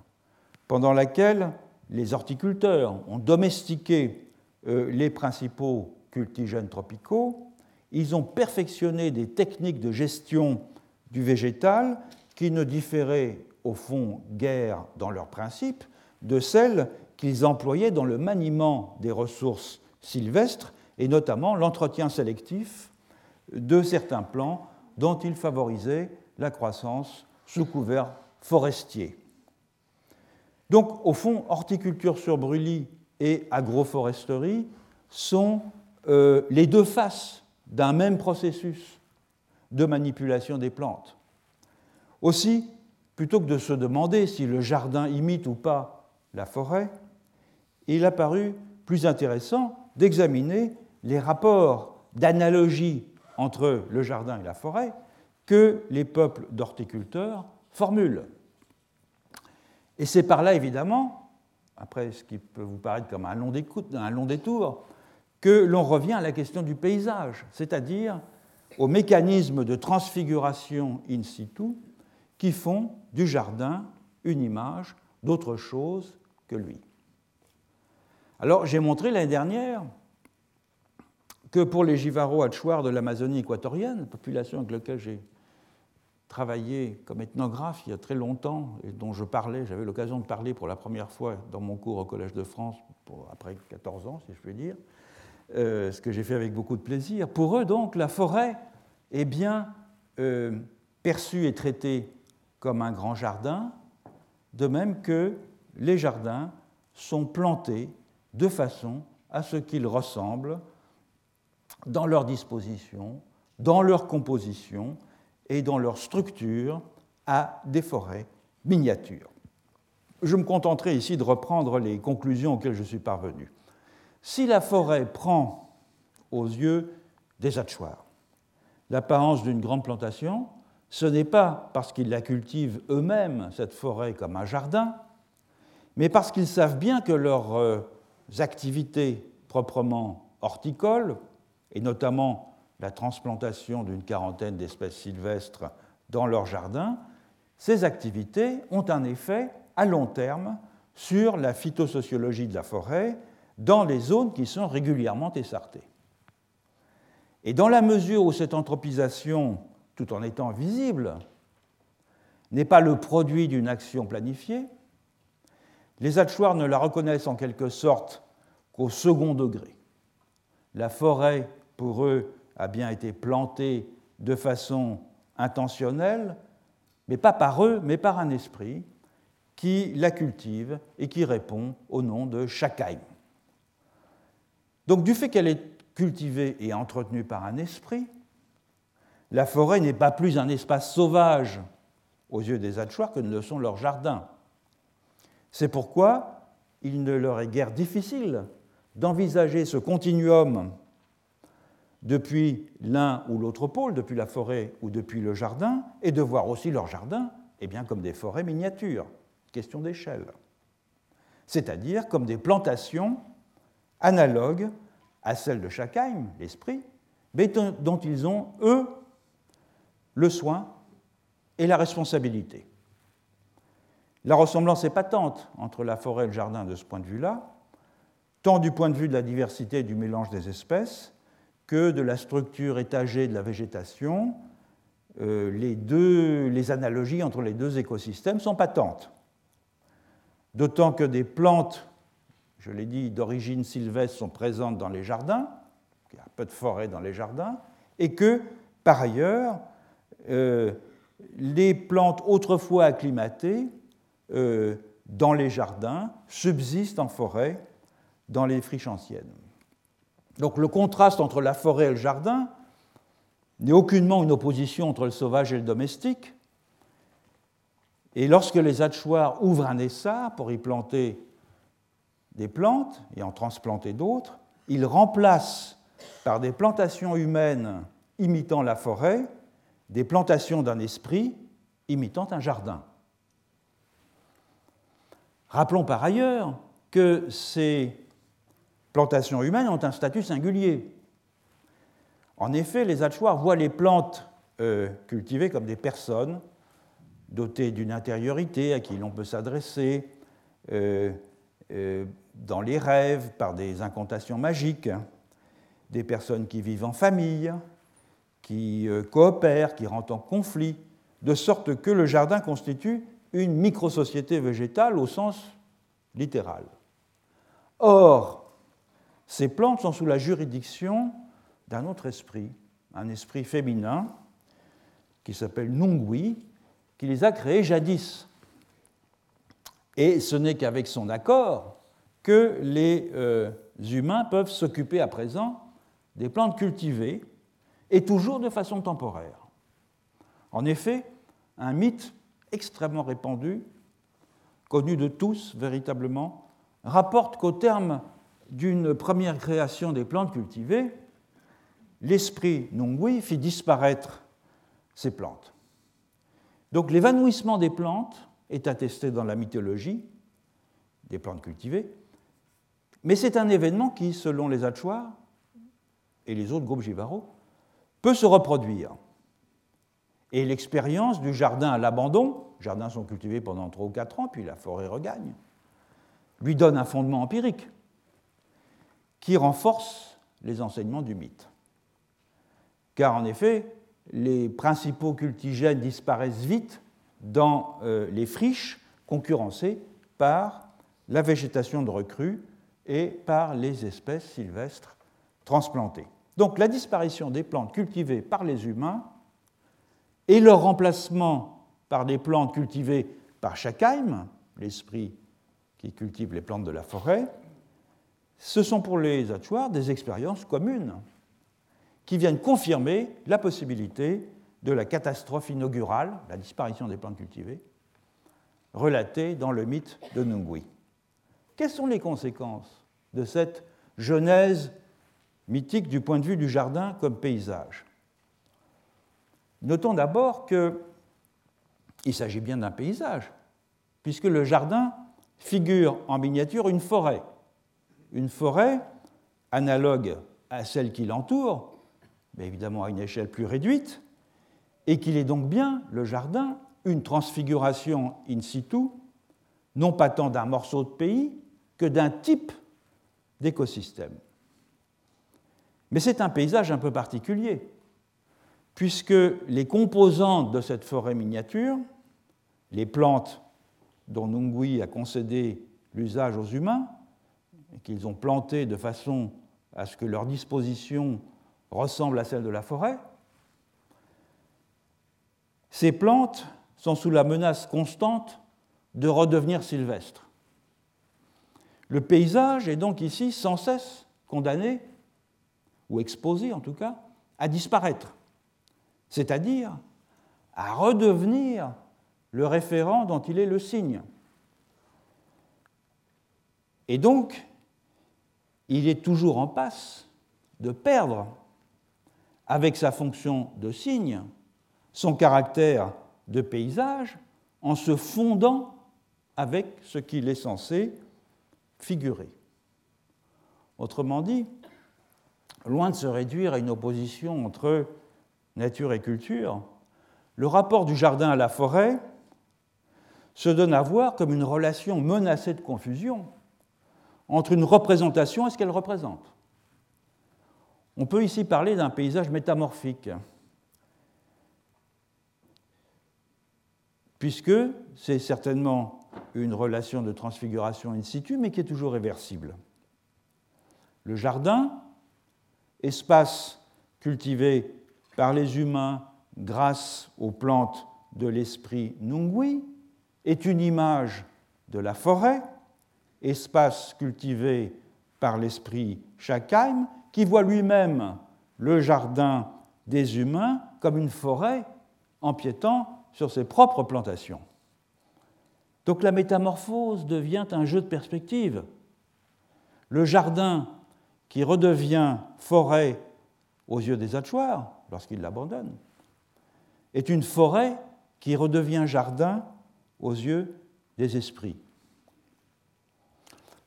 pendant laquelle les horticulteurs ont domestiqué euh, les principaux cultigènes tropicaux, ils ont perfectionné des techniques de gestion du végétal qui ne différaient au fond guère dans leurs principes de celles qu'ils employaient dans le maniement des ressources sylvestres et notamment l'entretien sélectif de certains plants dont ils favorisaient la croissance sous couvert forestier. Donc, au fond, horticulture sur brûlis et agroforesterie sont euh, les deux faces d'un même processus de manipulation des plantes. Aussi, plutôt que de se demander si le jardin imite ou pas la forêt, il a paru plus intéressant d'examiner les rapports d'analogie entre le jardin et la forêt que les peuples d'horticulteurs formulent. Et c'est par là, évidemment, après ce qui peut vous paraître comme un long, détour, que l'on revient à la question du paysage, c'est-à-dire aux mécanismes de transfiguration in situ qui font du jardin une image d'autre chose que lui. Alors j'ai montré l'année dernière que pour les Jivaro Achuar de l'Amazonie équatorienne, population avec laquelle j'ai travaillé comme ethnographe il y a très longtemps et dont je parlais, j'avais l'occasion de parler pour la première fois dans mon cours au Collège de France, après 14 ans, si je puis dire, euh, ce que j'ai fait avec beaucoup de plaisir. Pour eux, donc, la forêt est bien euh, perçue et traitée comme un grand jardin, de même que les jardins sont plantés de façon à ce qu'ils ressemblent dans leur disposition dans leur composition et dans leur structure à des forêts miniatures. Je me contenterai ici de reprendre les conclusions auxquelles je suis parvenu. Si la forêt prend aux yeux des hachoirs l'apparence d'une grande plantation, ce n'est pas parce qu'ils la cultivent eux-mêmes, cette forêt, comme un jardin, mais parce qu'ils savent bien que leurs euh, activités proprement horticoles, et notamment la transplantation d'une quarantaine d'espèces sylvestres dans leur jardin, ces activités ont un effet à long terme sur la phytosociologie de la forêt dans les zones qui sont régulièrement essartées. Et dans la mesure où cette anthropisation, tout en étant visible, n'est pas le produit d'une action planifiée, les hachoirs ne la reconnaissent en quelque sorte qu'au second degré. La forêt, pour eux, a bien été plantée de façon intentionnelle, mais pas par eux, mais par un esprit qui la cultive et qui répond au nom de Shakaim. Donc du fait qu'elle est cultivée et entretenue par un esprit, la forêt n'est pas plus un espace sauvage aux yeux des Hatchoirs que ne le sont leurs jardins. C'est pourquoi il ne leur est guère difficile d'envisager ce continuum depuis l'un ou l'autre pôle, depuis la forêt ou depuis le jardin, et de voir aussi leur jardin eh bien, comme des forêts miniatures, question d'échelle, c'est-à-dire comme des plantations analogues à celles de Schakheim, l'esprit, mais dont ils ont, eux, le soin et la responsabilité. La ressemblance est patente entre la forêt et le jardin de ce point de vue-là, tant du point de vue de la diversité et du mélange des espèces que de la structure étagée de la végétation. Euh, les, analogies entre les deux écosystèmes sont patentes. D'autant que des plantes, je l'ai dit, d'origine sylvestre sont présentes dans les jardins, il y a peu de forêts dans les jardins, et que, par ailleurs, euh, les plantes autrefois acclimatées euh, dans les jardins subsistent en forêt dans les friches anciennes. Donc le contraste entre la forêt et le jardin n'est aucunement une opposition entre le sauvage et le domestique. Et lorsque les hachoirs ouvrent un essar pour y planter des plantes et en transplanter d'autres, ils remplacent par des plantations humaines imitant la forêt des plantations d'un esprit imitant un jardin. Rappelons par ailleurs que ces plantations humaines ont un statut singulier. En effet, les Hachoirs voient les plantes euh, cultivées comme des personnes dotées d'une intériorité à qui l'on peut s'adresser euh, euh, dans les rêves par des incantations magiques, des personnes qui vivent en famille, qui coopèrent, qui rentrent en conflit, de sorte que le jardin constitue une microsociété végétale au sens littéral. Or, ces plantes sont sous la juridiction d'un autre esprit, un esprit féminin qui s'appelle Nungui, qui les a créées jadis. Et ce n'est qu'avec son accord que les euh, humains peuvent s'occuper à présent des plantes cultivées, et toujours de façon temporaire. En effet, un mythe extrêmement répandu, connu de tous véritablement, rapporte qu'au terme d'une première création des plantes cultivées, l'esprit Nungui fit disparaître ces plantes. Donc l'évanouissement des plantes est attesté dans la mythologie des plantes cultivées, mais c'est un événement qui, selon les Hachoirs et les autres groupes Givaro, peut se reproduire. Et l'expérience du jardin à l'abandon, jardins sont cultivés pendant 3 ou 4 ans, puis la forêt regagne, lui donne un fondement empirique qui renforce les enseignements du mythe. Car en effet, les principaux cultigènes disparaissent vite dans euh, les friches concurrencées par la végétation de recrue et par les espèces sylvestres transplantées. Donc la disparition des plantes cultivées par les humains et leur remplacement par des plantes cultivées par Schakheim, l'esprit qui cultive les plantes de la forêt, ce sont pour les Hachoirs des expériences communes. qui viennent confirmer la possibilité de la catastrophe inaugurale, la disparition des plantes cultivées, relatée dans le mythe de Nungui. Quelles sont les conséquences de cette genèse mythique du point de vue du jardin comme paysage? Notons d'abord qu'il s'agit bien d'un paysage, puisque le jardin figure en miniature une forêt. Une forêt analogue à celle qui l'entoure, mais évidemment à une échelle plus réduite, et qu'il est donc bien, le jardin, une transfiguration in situ, non pas tant d'un morceau de pays que d'un type d'écosystème. Mais c'est un paysage un peu particulier, puisque les composantes de cette forêt miniature, les plantes dont Nungui a concédé l'usage aux humains, qu'ils ont plantées de façon à ce que leur disposition ressemble à celle de la forêt, ces plantes sont sous la menace constante de redevenir sylvestres. Le paysage est donc ici sans cesse condamné, ou exposé en tout cas, à disparaître, c'est-à-dire à redevenir le référent dont il est le signe. Et donc, il est toujours en passe de perdre, avec sa fonction de signe, son caractère de paysage en se fondant avec ce qu'il est censé figurer. Autrement dit, loin de se réduire à une opposition entre nature et culture, le rapport du jardin à la forêt se donne à voir comme une relation menacée de confusion entre une représentation et ce qu'elle représente. On peut ici parler d'un paysage métamorphique, puisque c'est certainement une relation de transfiguration in situ, mais qui est toujours réversible. Le jardin, espace cultivé par les humains grâce aux plantes de l'esprit Nungui, est une image de la forêt, espace cultivé par l'esprit Shakheim, qui voit lui-même le jardin des humains comme une forêt empiétant sur ses propres plantations. Donc la métamorphose devient un jeu de perspective. Le jardin qui redevient forêt aux yeux des Hatchoirs, lorsqu'ils l'abandonnent, est une forêt qui redevient jardin aux yeux des esprits.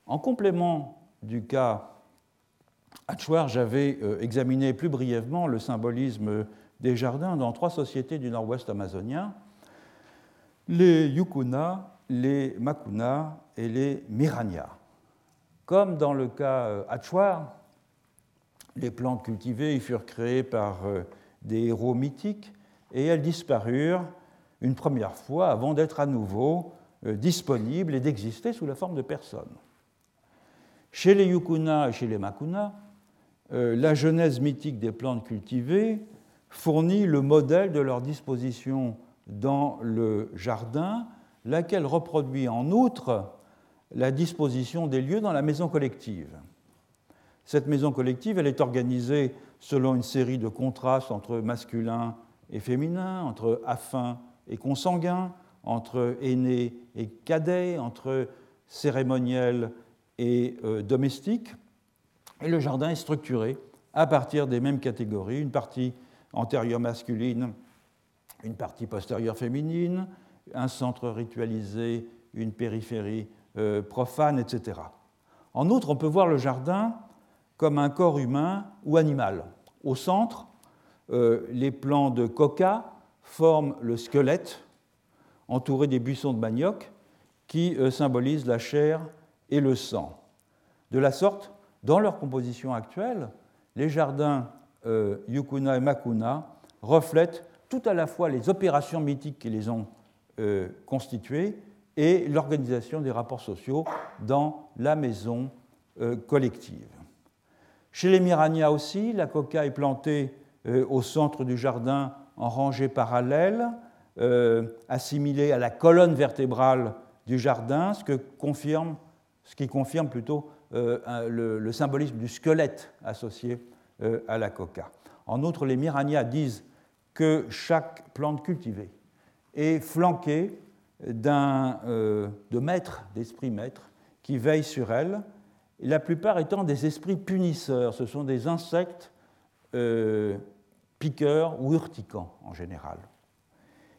En complément du cas Hatchwar, j'avais euh, examiné plus brièvement le symbolisme des jardins dans trois sociétés du nord-ouest amazonien, les Yukuna, les Makuna et les Miranya. Comme dans le cas Hatchwar, euh, les plantes cultivées y furent créées par euh, des héros mythiques et elles disparurent une première fois avant d'être à nouveau disponibles et d'exister sous la forme de personnes. Chez les Yukuna et chez les Makuna, euh, la genèse mythique des plantes cultivées fournit le modèle de leur disposition dans le jardin, laquelle reproduit en outre la disposition des lieux dans la maison collective. Cette maison collective, elle est organisée selon une série de contrastes entre masculin et féminin, entre affin et consanguin, entre aîné et cadet, entre cérémoniel et euh, domestique. Et le jardin est structuré à partir des mêmes catégories, une partie antérieure masculine, une partie postérieure féminine, un centre ritualisé, une périphérie euh, profane, etc. En outre, on peut voir le jardin comme un corps humain ou animal. Au centre, euh, les plants de coca forment le squelette entouré des buissons de manioc qui symbolisent la chair et le sang. De la sorte, dans leur composition actuelle, les jardins euh, Yukuna et Makuna reflètent tout à la fois les opérations mythiques qui les ont euh, constituées et l'organisation des rapports sociaux dans la maison euh, collective. Chez les Mirania aussi, la coca est plantée au centre du jardin en rangées parallèles, assimilée à la colonne vertébrale du jardin, ce, que confirme, ce qui confirme plutôt euh, le, symbolisme du squelette associé euh, à la coca. En outre, les Mirania disent que chaque plante cultivée est flanquée d'un, euh, de maîtres, d'esprits maîtres, qui veillent sur elle, la plupart étant des esprits punisseurs. Ce sont des insectes piqueurs ou urticants en général,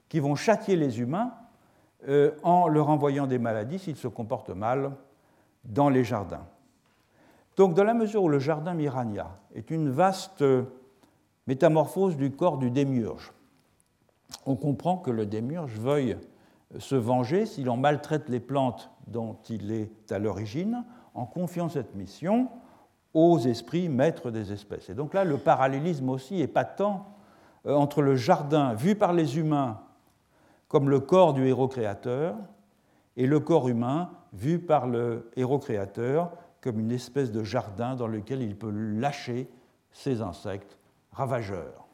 qui vont châtier les humains en leur envoyant des maladies s'ils se comportent mal dans les jardins. Donc, dans la mesure où le jardin Mirania est une vaste métamorphose du corps du démiurge, on comprend que le démiurge veuille se venger si l'on maltraite les plantes dont il est à l'origine, en confiant cette mission aux esprits maîtres des espèces. Et donc là, le parallélisme aussi est patent euh, entre le jardin vu par les humains comme le corps du héros créateur et le corps humain vu par le héros créateur comme une espèce de jardin dans lequel il peut lâcher ses insectes ravageurs.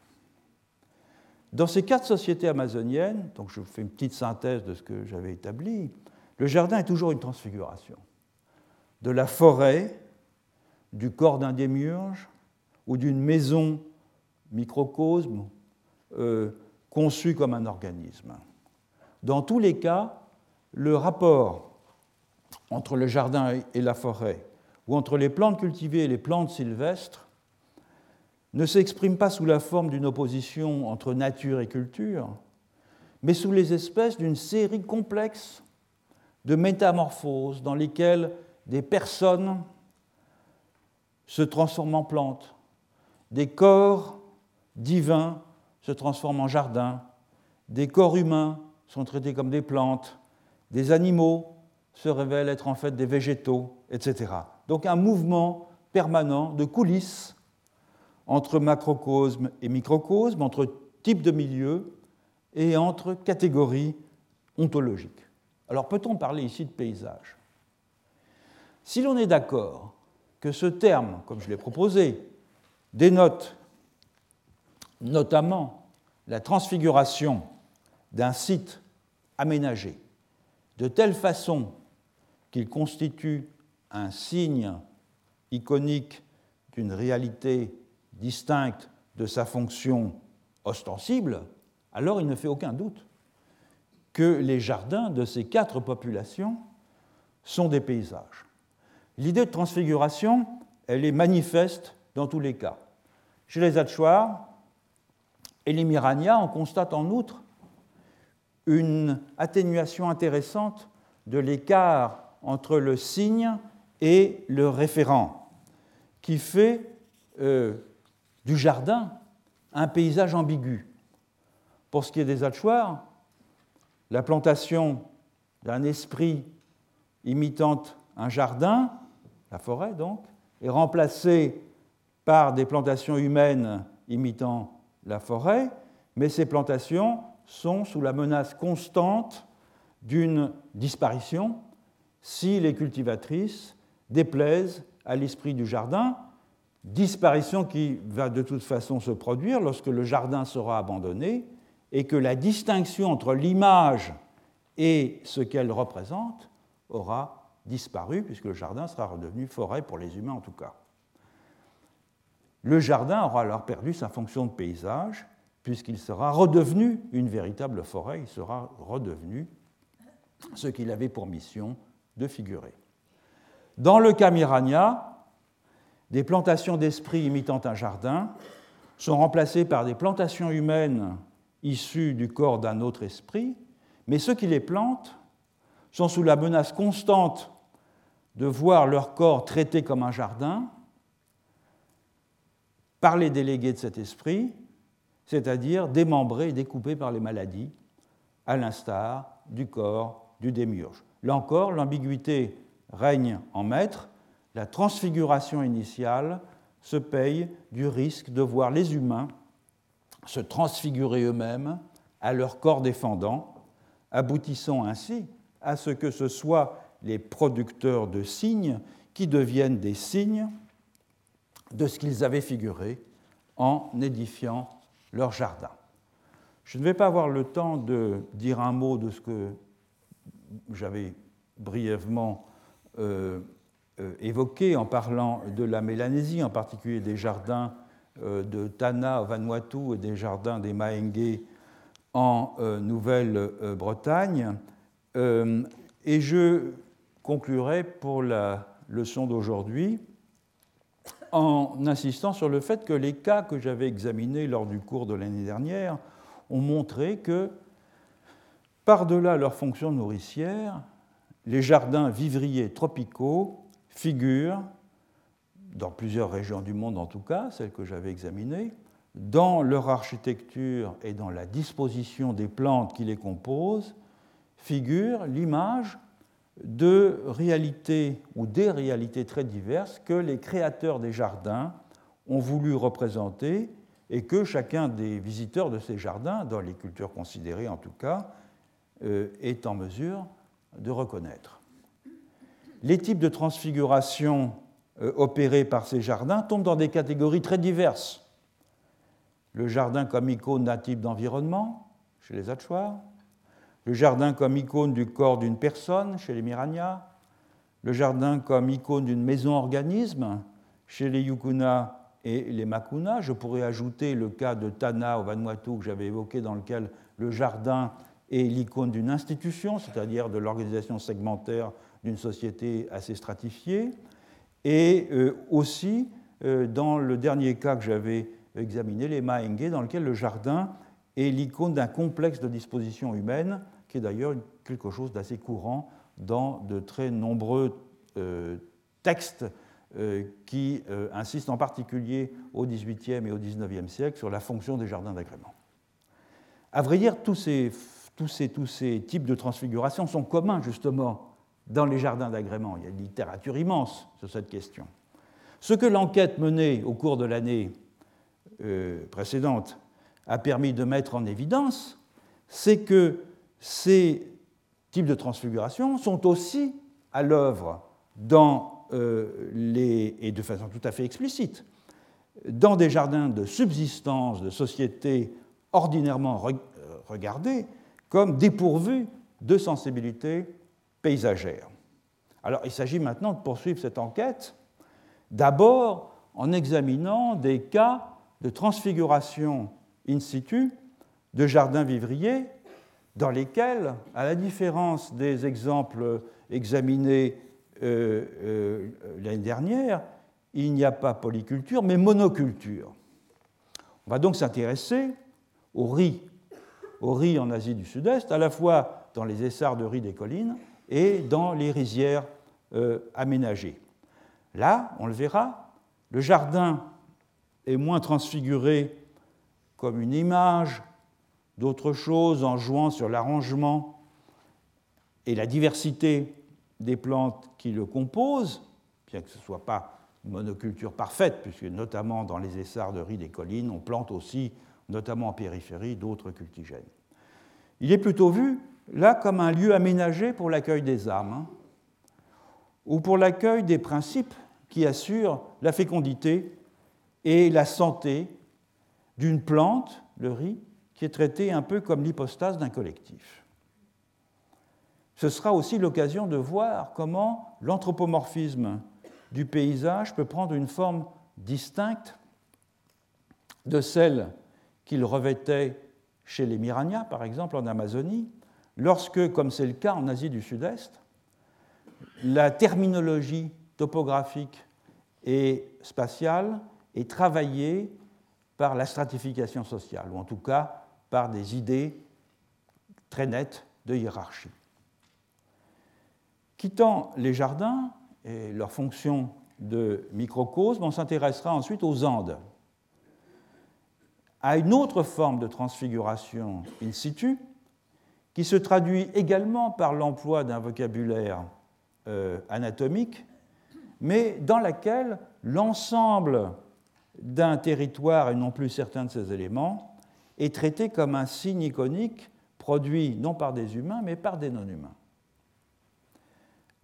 Dans ces quatre sociétés amazoniennes, donc je vous fais une petite synthèse de ce que j'avais établi, le jardin est toujours une transfiguration. De la forêt, du corps d'un démiurge ou d'une maison microcosme euh, conçue comme un organisme. Dans tous les cas, le rapport entre le jardin et la forêt, ou entre les plantes cultivées et les plantes sylvestres, ne s'exprime pas sous la forme d'une opposition entre nature et culture, mais sous les espèces d'une série complexe de métamorphoses dans lesquelles des personnes se transforment en plantes, des corps divins se transforment en jardins, des corps humains sont traités comme des plantes, des animaux se révèlent être en fait des végétaux, etc. Donc un mouvement permanent de coulisses entre macrocosme et microcosme, entre types de milieux et entre catégories ontologiques. Alors peut-on parler ici de paysage? Si l'on est d'accord que ce terme, comme je l'ai proposé, dénote notamment la transfiguration d'un site aménagé de telle façon qu'il constitue un signe iconique d'une réalité distincte de sa fonction ostensible, alors il ne fait aucun doute que les jardins de ces quatre populations sont des paysages. L'idée de transfiguration, elle est manifeste dans tous les cas. Chez les Hatchoirs et les Mirania, on constate en outre une atténuation intéressante de l'écart entre le signe et le référent, qui fait euh, du jardin un paysage ambigu. Pour ce qui est des hachoirs, la plantation d'un esprit imitant un jardin, la forêt donc, est remplacée par des plantations humaines imitant la forêt, mais ces plantations sont sous la menace constante d'une disparition si les cultivatrices déplaisent à l'esprit du jardin disparition qui va de toute façon se produire lorsque le jardin sera abandonné et que la distinction entre l'image et ce qu'elle représente aura disparu puisque le jardin sera redevenu forêt pour les humains en tout cas. Le jardin aura alors perdu sa fonction de paysage puisqu'il sera redevenu une véritable forêt, il sera redevenu ce qu'il avait pour mission de figurer. Dans le cas Mirania, des plantations d'esprit imitant un jardin sont remplacées par des plantations humaines issues du corps d'un autre esprit, mais ceux qui les plantent sont sous la menace constante de voir leur corps traité comme un jardin par les délégués de cet esprit, c'est-à-dire démembrés et découpés par les maladies, à l'instar du corps du démiurge. Là encore, l'ambiguïté règne en maître, la transfiguration initiale se paye du risque de voir les humains se transfigurer eux-mêmes à leur corps défendant, aboutissant ainsi à ce que ce soit les producteurs de signes qui deviennent des signes de ce qu'ils avaient figuré en édifiant leur jardin. Je ne vais pas avoir le temps de dire un mot de ce que j'avais brièvement euh, euh, évoqué en parlant de la Mélanésie, en particulier des jardins de Tana au Vanuatu et des jardins des Maengue en Nouvelle-Bretagne. et je conclurai pour la leçon d'aujourd'hui en insistant sur le fait que les cas que j'avais examinés lors du cours de l'année dernière ont montré que, par-delà leur fonction nourricière, les jardins vivriers tropicaux figurent, dans plusieurs régions du monde en tout cas, celles que j'avais examinées, dans leur architecture et dans la disposition des plantes qui les composent, figure l'image de réalités ou des réalités très diverses que les créateurs des jardins ont voulu représenter et que chacun des visiteurs de ces jardins, dans les cultures considérées en tout cas, est en mesure de reconnaître. Les types de transfiguration euh, opérés par ces jardins tombent dans des catégories très diverses. Le jardin comme icône d'un type d'environnement, chez les Achuars, le jardin comme icône du corps d'une personne chez les Mirania, le jardin comme icône d'une maison-organisme chez les Yukuna et les Makuna. Je pourrais ajouter le cas de Tana au Vanuatu que j'avais évoqué, dans lequel le jardin est l'icône d'une institution, c'est-à-dire de l'organisation segmentaire d'une société assez stratifiée, et euh, aussi euh, dans le dernier cas que j'avais examiné, les Maenge, dans lequel le jardin est l'icône d'un complexe de dispositions humaines qui est d'ailleurs quelque chose d'assez courant dans de très nombreux euh, textes qui insistent en particulier au XVIIIe et au XIXe siècle sur la fonction des jardins d'agrément. À vrai dire, tous ces, tous, ces, types de transfiguration sont communs justement dans les jardins d'agrément. Il y a une littérature immense sur cette question. Ce que l'enquête menée au cours de l'année précédente a permis de mettre en évidence, c'est que ces types de transfiguration sont aussi à l'œuvre dans euh, les, et de façon tout à fait explicite, dans des jardins de subsistance de sociétés ordinairement euh, regardées comme dépourvues de sensibilité paysagère. Alors il s'agit maintenant de poursuivre cette enquête, d'abord en examinant des cas de transfiguration in situ de jardins vivriers dans lesquels, à la différence des exemples examinés euh, euh, l'année dernière, il n'y a pas polyculture, mais monoculture. On va donc s'intéresser au riz, au riz en Asie du Sud-Est, à la fois dans les essarts de riz des collines et dans les rizières euh, aménagées. Là, on le verra, le jardin est moins transfiguré comme une image d'autres choses en jouant sur l'arrangement et la diversité des plantes qui le composent, bien que ce ne soit pas une monoculture parfaite, puisque notamment dans les essarts de riz des collines, on plante aussi, notamment en périphérie, d'autres cultigènes. Il est plutôt vu là comme un lieu aménagé pour l'accueil des âmes, hein, ou pour l'accueil des principes qui assurent la fécondité et la santé d'une plante, le riz, qui est traité un peu comme l'hypostase d'un collectif. Ce sera aussi l'occasion de voir comment l'anthropomorphisme du paysage peut prendre une forme distincte de celle qu'il revêtait chez les Mirania, par exemple en Amazonie, lorsque, comme c'est le cas en Asie du Sud-Est, la terminologie topographique et spatiale est travaillée par la stratification sociale, ou en tout cas par des idées très nettes de hiérarchie. Quittant les jardins et leur fonction de microcosme, on s'intéressera ensuite aux Andes, à une autre forme de transfiguration in situ, qui se traduit également par l'emploi d'un vocabulaire euh, anatomique, mais dans laquelle l'ensemble d'un territoire et non plus certains de ses éléments est traité comme un signe iconique produit non par des humains, mais par des non-humains.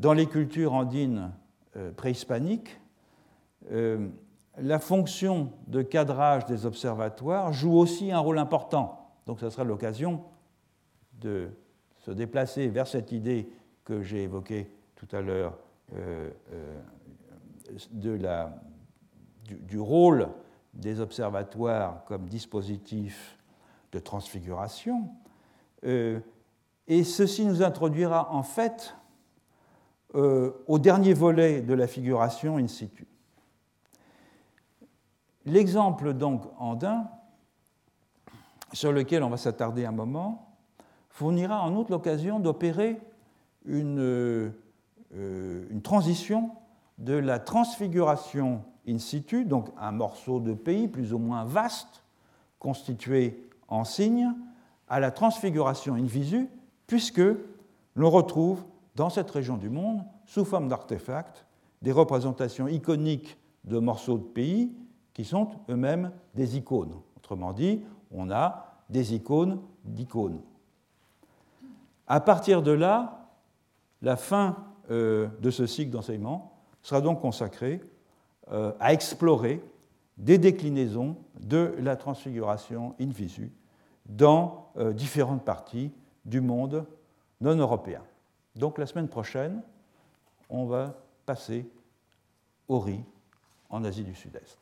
Dans les cultures andines euh, préhispaniques, euh, la fonction de cadrage des observatoires joue aussi un rôle important. Donc ce sera l'occasion de se déplacer vers cette idée que j'ai évoquée tout à l'heure euh, du, rôle des observatoires comme dispositif de transfiguration. Euh, et ceci nous introduira en fait euh, au dernier volet de la figuration in situ. L'exemple donc andin, sur lequel on va s'attarder un moment, fournira en outre l'occasion d'opérer une, euh, une, transition de la transfiguration in situ, donc un morceau de pays plus ou moins vaste, constitué en signe, à la transfiguration in visu, puisque l'on retrouve dans cette région du monde, sous forme d'artefacts, des représentations iconiques de morceaux de pays qui sont eux-mêmes des icônes. Autrement dit, on a des icônes d'icônes. À partir de là, la fin euh, de ce cycle d'enseignement sera donc consacrée euh, à explorer des déclinaisons de la transfiguration in visu dans euh, différentes parties du monde non européen. Donc la semaine prochaine, on va passer au riz en Asie du Sud-Est.